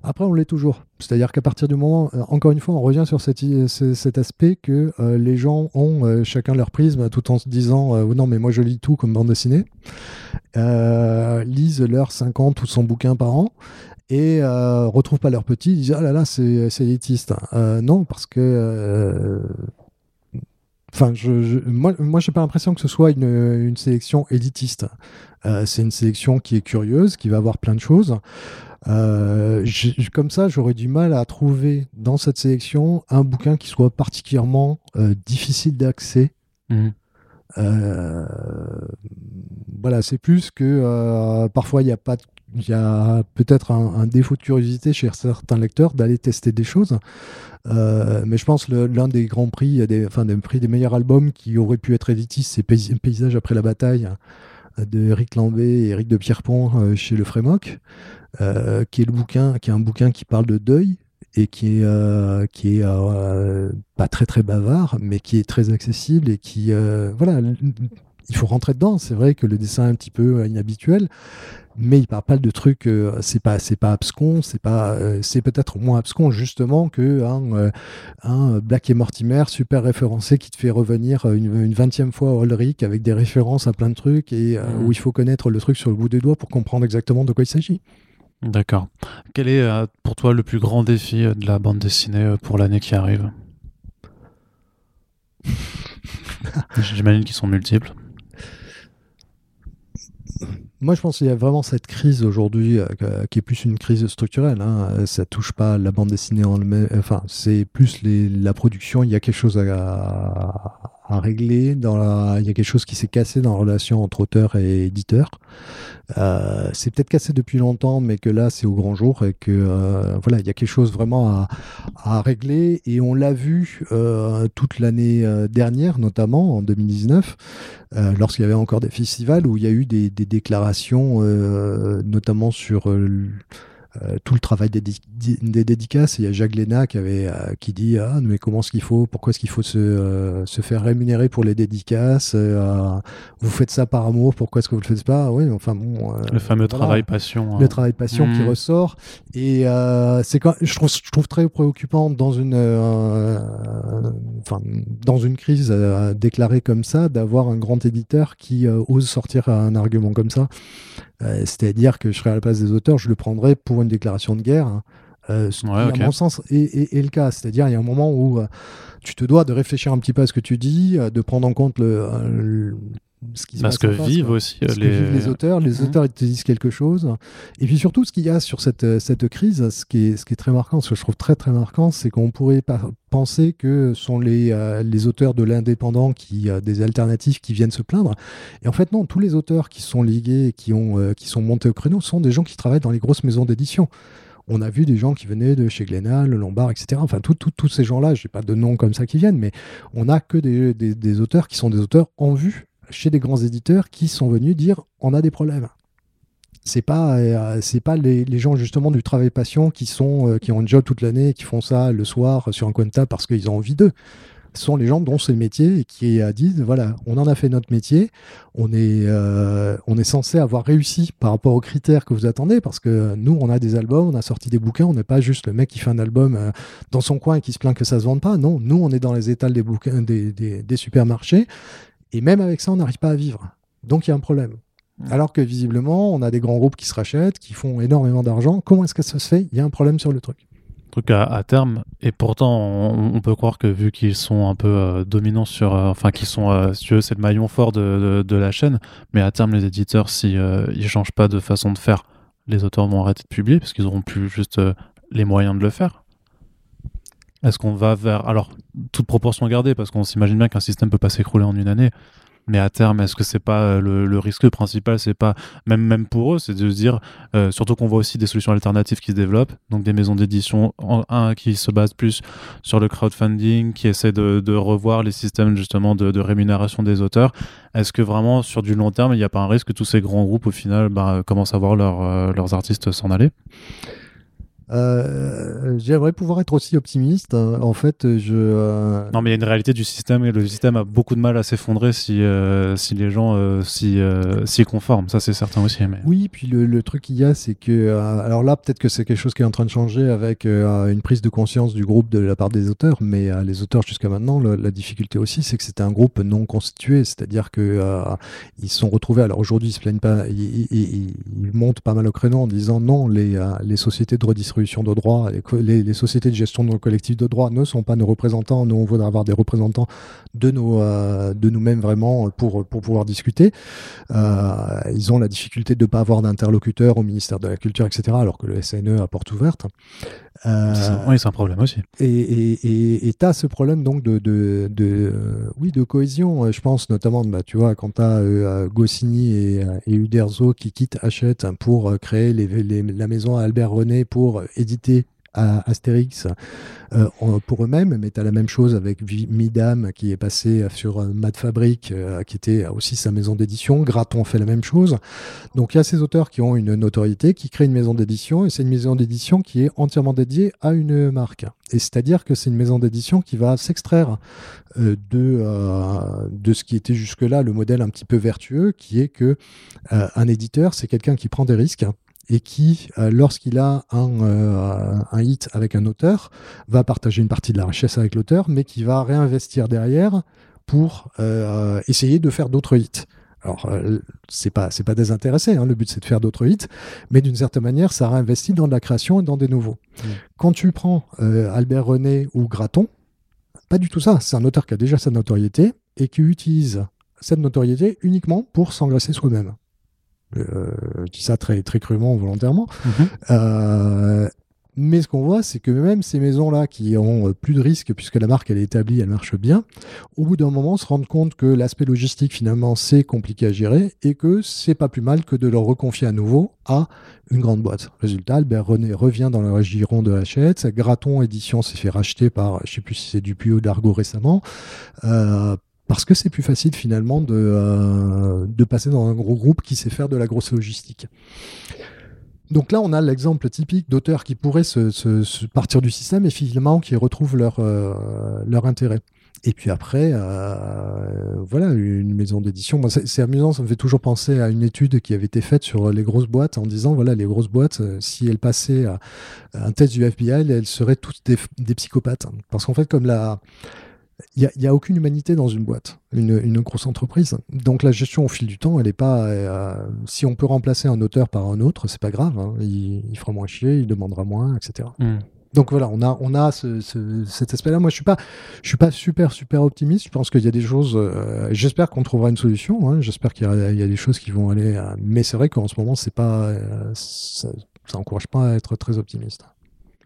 Après, on l'est toujours. C'est-à-dire qu'à partir du moment, euh, encore une fois, on revient sur cet, cet aspect que euh, les gens ont euh, chacun leur prisme tout en se disant non, mais moi je lis tout comme bande dessinée, lisent leurs 50 ou 100 bouquins par an et retrouvent pas leur petit, ils disent ah là là, c'est élitiste. non, parce que. Enfin, je, moi, moi j'ai pas l'impression que ce soit une sélection élitiste. c'est une sélection qui est curieuse, qui va avoir plein de choses. Euh, comme ça, j'aurais du mal à trouver dans cette sélection un bouquin qui soit particulièrement euh, difficile d'accès. Mhm. Euh, voilà, c'est plus que parfois il y a pas, il y a peut-être un, défaut de curiosité chez certains lecteurs d'aller tester des choses. mais je pense l'un des grands prix, des, enfin des prix des meilleurs albums qui auraient pu être éditistes, c'est Paysage après la bataille de Eric Lambé et Eric de Pierrepont chez le Frémoc. Euh, qui est un bouquin qui parle de deuil, et qui est, est pas très très bavard, mais qui est très accessible et qui, voilà, il faut rentrer dedans. C'est vrai que le dessin est un petit peu inhabituel, mais il parle pas de trucs. Euh, c'est pas, c'est pas abscon. C'est pas, euh, c'est peut-être moins abscon justement que un, euh, un, Black et Mortimer super référencé qui te fait revenir une vingtième fois à Ulrich avec des références à plein de trucs et mmh. où il faut connaître le truc sur le bout des doigts pour comprendre exactement de quoi il s'agit. D'accord. Quel est pour toi le plus grand défi de la bande dessinée pour l'année qui arrive? J'imagine qu'ils sont multiples. Moi, je pense qu'il y a vraiment cette crise aujourd'hui euh, qui est plus une crise structurelle. Hein. Ça touche pas la bande dessinée en Enfin, c'est plus la production. Il y a quelque chose à, à régler. Dans la... Il y a quelque chose qui s'est cassé dans la relation entre auteur et éditeur. Euh, c'est peut-être cassé depuis longtemps, mais que là, c'est au grand jour et que euh, voilà, il y a quelque chose vraiment à, à régler. Et on l'a vu euh, toute l'année euh, dernière, notamment en 2019, euh, lorsqu'il y avait encore des festivals où il y a eu des, des déclarations, notamment sur euh, tout le travail des, des, dédicaces. Il y a Jacques Léna qui, avait, euh, qui dit Ah, mais comment est-ce qu'il faut, pourquoi est-ce qu'il faut se, euh, se, faire rémunérer pour les dédicaces Vous faites ça par amour, pourquoi est-ce que vous le faites pas? Oui, enfin bon. le fameux travail passion. Le hein. travail passion qui hmm. ressort. Et c'est quand je trouve, je trouve très préoccupant dans une, enfin, dans une crise déclarée comme ça d'avoir un grand éditeur qui ose sortir un argument comme ça. C'est-à-dire que je serais à la place des auteurs, je le prendrais pour une déclaration de guerre. Hein. Euh, ce qui, à mon sens, est, le cas. C'est-à-dire, il y a un moment où euh, tu te dois de réfléchir un petit peu à ce que tu dis, de prendre en compte le, ce qui Parce que vivent aussi les... vivent les auteurs. Les mmh. auteurs, ils te disent quelque chose. Et puis surtout, ce qu'il y a sur cette, cette crise, ce qui, est, ce qui est très marquant, ce que je trouve très très marquant, c'est qu'on pourrait penser que ce sont les, euh, les auteurs de l'indépendant, qui euh, des alternatives qui viennent se plaindre. Et en fait, non, tous les auteurs qui sont ligués, qui, ont, euh, qui sont montés au créneau, sont des gens qui travaillent dans les grosses maisons d'édition on a vu des gens qui venaient de chez Glénat, le Lombard, etc. Enfin, tous ces gens-là, je n'ai pas de noms comme ça qui viennent, mais on n'a que des, des, auteurs qui sont des auteurs en vue chez des grands éditeurs qui sont venus dire on a des problèmes. C'est pas euh, c'est pas les, gens justement du travail passion qui sont euh, qui ont un job toute l'année qui font ça le soir sur un coin de table parce qu'ils ont envie d'eux. Ce sont les gens dont c'est le métier et qui euh, disent voilà on en a fait notre métier, on est on est censé avoir réussi par rapport aux critères que vous attendez parce que nous on a des albums, on a sorti des bouquins, on n'est pas juste le mec qui fait un album dans son coin et qui se plaint que ça se vende pas. Non, nous on est dans les étals des bouquins des, des supermarchés et même avec ça, on n'arrive pas à vivre. Donc il y a un problème. Alors que visiblement, on a des grands groupes qui se rachètent, qui font énormément d'argent. Comment est-ce que ça se fait? Il y a un problème sur le truc. Truc à, terme, et pourtant on, peut croire que vu qu'ils sont un peu euh, dominants sur, euh, enfin qu'ils sont, euh, si tu veux, c'est le maillon fort de, la chaîne, mais à terme les éditeurs, si ils changent pas de façon de faire, les auteurs vont arrêter de publier parce qu'ils auront plus juste les moyens de le faire. Est-ce qu'on va vers. Alors, toute proportion gardée, parce qu'on s'imagine bien qu'un système peut pas s'écrouler en une année. Mais à terme, est-ce que c'est pas euh, le, risque principal C'est pas même pour eux, c'est de se dire euh, surtout qu'on voit aussi des solutions alternatives qui se développent, donc des maisons d'édition un qui se basent plus sur le crowdfunding, qui essaient de, revoir les systèmes justement de, rémunération des auteurs. Est-ce que vraiment sur du long terme, il n'y a pas un risque que tous ces grands groupes au final bah, commencent à voir euh, leurs artistes s'en aller? Euh, j'aimerais pouvoir être aussi optimiste. En fait, je. Euh, non, mais il y a une réalité du système et le système a beaucoup de mal à s'effondrer si, euh, si les gens s'y si, conforment. Ça, c'est certain aussi. Mais... Oui, puis le, le truc qu'il y a, c'est que. alors là, peut-être que c'est quelque chose qui est en train de changer avec une prise de conscience du groupe de la part des auteurs. Mais les auteurs, jusqu'à maintenant, la difficulté aussi, c'est que c'était un groupe non constitué. C'est-à-dire que ils se sont retrouvés. Alors aujourd'hui, ils se plaignent pas. Ils, ils, montent pas mal au créneau en disant non, les, les sociétés de redistribution de droit, les, sociétés de gestion de collectifs de droit ne sont pas nos représentants. Nous, on voudrait avoir des représentants de, nos, euh, de nous-mêmes vraiment pour, pour pouvoir discuter. Euh, ils ont la difficulté de ne pas avoir d'interlocuteur au ministère de la Culture, etc., alors que le SNE a porte ouverte. Euh, oui, c'est un problème aussi. Et tu as ce problème donc de, de, de, oui, de cohésion, je pense notamment, bah, tu vois, quand tu as Goscinny et, et, Uderzo qui quittent Hachette pour créer les, la maison à Albert René pour éditer Astérix euh, pour eux-mêmes, mais tu as la même chose avec Midam qui est passé sur euh, Mad Fabric, euh, qui était aussi sa maison d'édition. Graton fait la même chose. Donc il y a ces auteurs qui ont une notoriété, qui créent une maison d'édition, et c'est une maison d'édition qui est entièrement dédiée à une marque. Et c'est-à-dire que c'est une maison d'édition qui va s'extraire de, de ce qui était jusque-là le modèle un petit peu vertueux, qui est que un éditeur, c'est quelqu'un qui prend des risques et qui, euh, lorsqu'il a un, euh, un, hit avec un auteur, va partager une partie de la richesse avec l'auteur, mais qui va réinvestir derrière pour euh, essayer de faire d'autres hits. Alors, c'est pas c'est pas désintéressé. Hein, le but c'est de faire d'autres hits, mais d'une certaine manière, ça réinvestit dans de la création et dans des nouveaux. Mmh. Quand tu prends Albert René ou Graton, pas du tout ça. C'est un auteur qui a déjà sa notoriété et qui utilise cette notoriété uniquement pour s'engraisser soi-même. Euh, je dis ça très, très crûment, volontairement. Mhm. Euh, mais ce qu'on voit, c'est que même ces maisons-là qui ont euh, plus de risques puisque la marque elle est établie, elle marche bien, au bout d'un moment se rendent compte que l'aspect logistique finalement c'est compliqué à gérer et que c'est pas plus mal que de leur reconfier à nouveau à une grande boîte. Résultat, Albert René revient dans le giron de Hachette, Graton Édition s'est fait racheter par, je sais plus si c'est Dupuis ou Dargo récemment, euh, parce que c'est plus facile finalement de, euh, de passer dans un gros groupe qui sait faire de la grosse logistique. Donc là, on a l'exemple typique d'auteurs qui pourraient se, partir du système et finalement qui retrouvent leur, euh, leur intérêt. Et puis après, euh, voilà, une maison d'édition. c'est amusant, ça me fait toujours penser à une étude qui avait été faite sur les grosses boîtes en disant, voilà, les grosses boîtes, si elles passaient un test du FBI, elles seraient toutes des psychopathes. Parce qu'en fait, comme la, il n'y a, aucune humanité dans une boîte, une, grosse entreprise. Donc la gestion au fil du temps, elle n'est pas. Euh, si on peut remplacer un auteur par un autre, c'est pas grave. Hein. Il, fera moins chier, il demandera moins, etc. Hmm. Donc voilà, on a, on a cet aspect-là. Moi, je suis pas, je suis pas super super optimiste. Je pense qu'il y a des choses. Euh, j'espère qu'on trouvera une solution. Hein. J'espère qu'il y, a des choses qui vont aller. Euh, mais c'est vrai qu'en ce moment, c'est pas, ça, ça encourage pas à être très optimiste.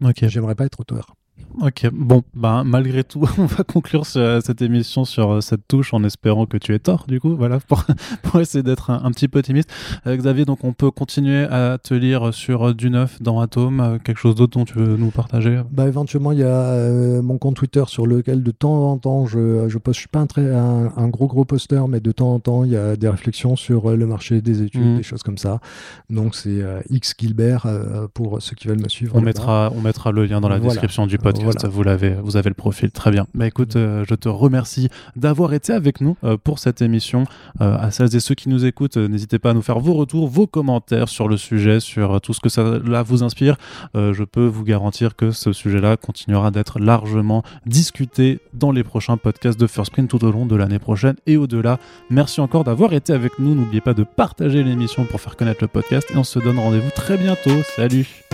Ok. J'aimerais pas être auteur. Ok, bon, ben, malgré tout, on va conclure cette émission sur euh, cette touche en espérant que tu aies tort, du coup, voilà, pour, pour essayer d'être un, petit peu optimiste. Euh, Xavier, donc on peut continuer à te lire sur euh, du neuf dans Atom, quelque chose d'autre dont tu veux nous partager? Bah, Éventuellement, il y a mon compte Twitter sur lequel de temps en temps, je, je poste, je suis pas un, très, un, gros gros poster, mais de temps en temps, il y a des réflexions sur le marché des études, mmh. des choses comme ça. Donc c'est X Gilbert pour ceux qui veulent me suivre. On mettra, on mettra le lien dans la description du podcast vous l'avez, vous avez le profil, très bien. Bah écoute, euh, je te remercie d'avoir été avec nous euh, pour cette émission. Euh, à celles et ceux qui nous écoutent, n'hésitez pas à nous faire vos retours, vos commentaires sur le sujet, sur tout ce que cela vous inspire. je peux vous garantir que ce sujet-là continuera d'être largement discuté dans les prochains podcasts de First Print tout au long de l'année prochaine et au-delà. Merci encore d'avoir été avec nous. N'oubliez pas de partager l'émission pour faire connaître le podcast et on se donne rendez-vous très bientôt. Salut.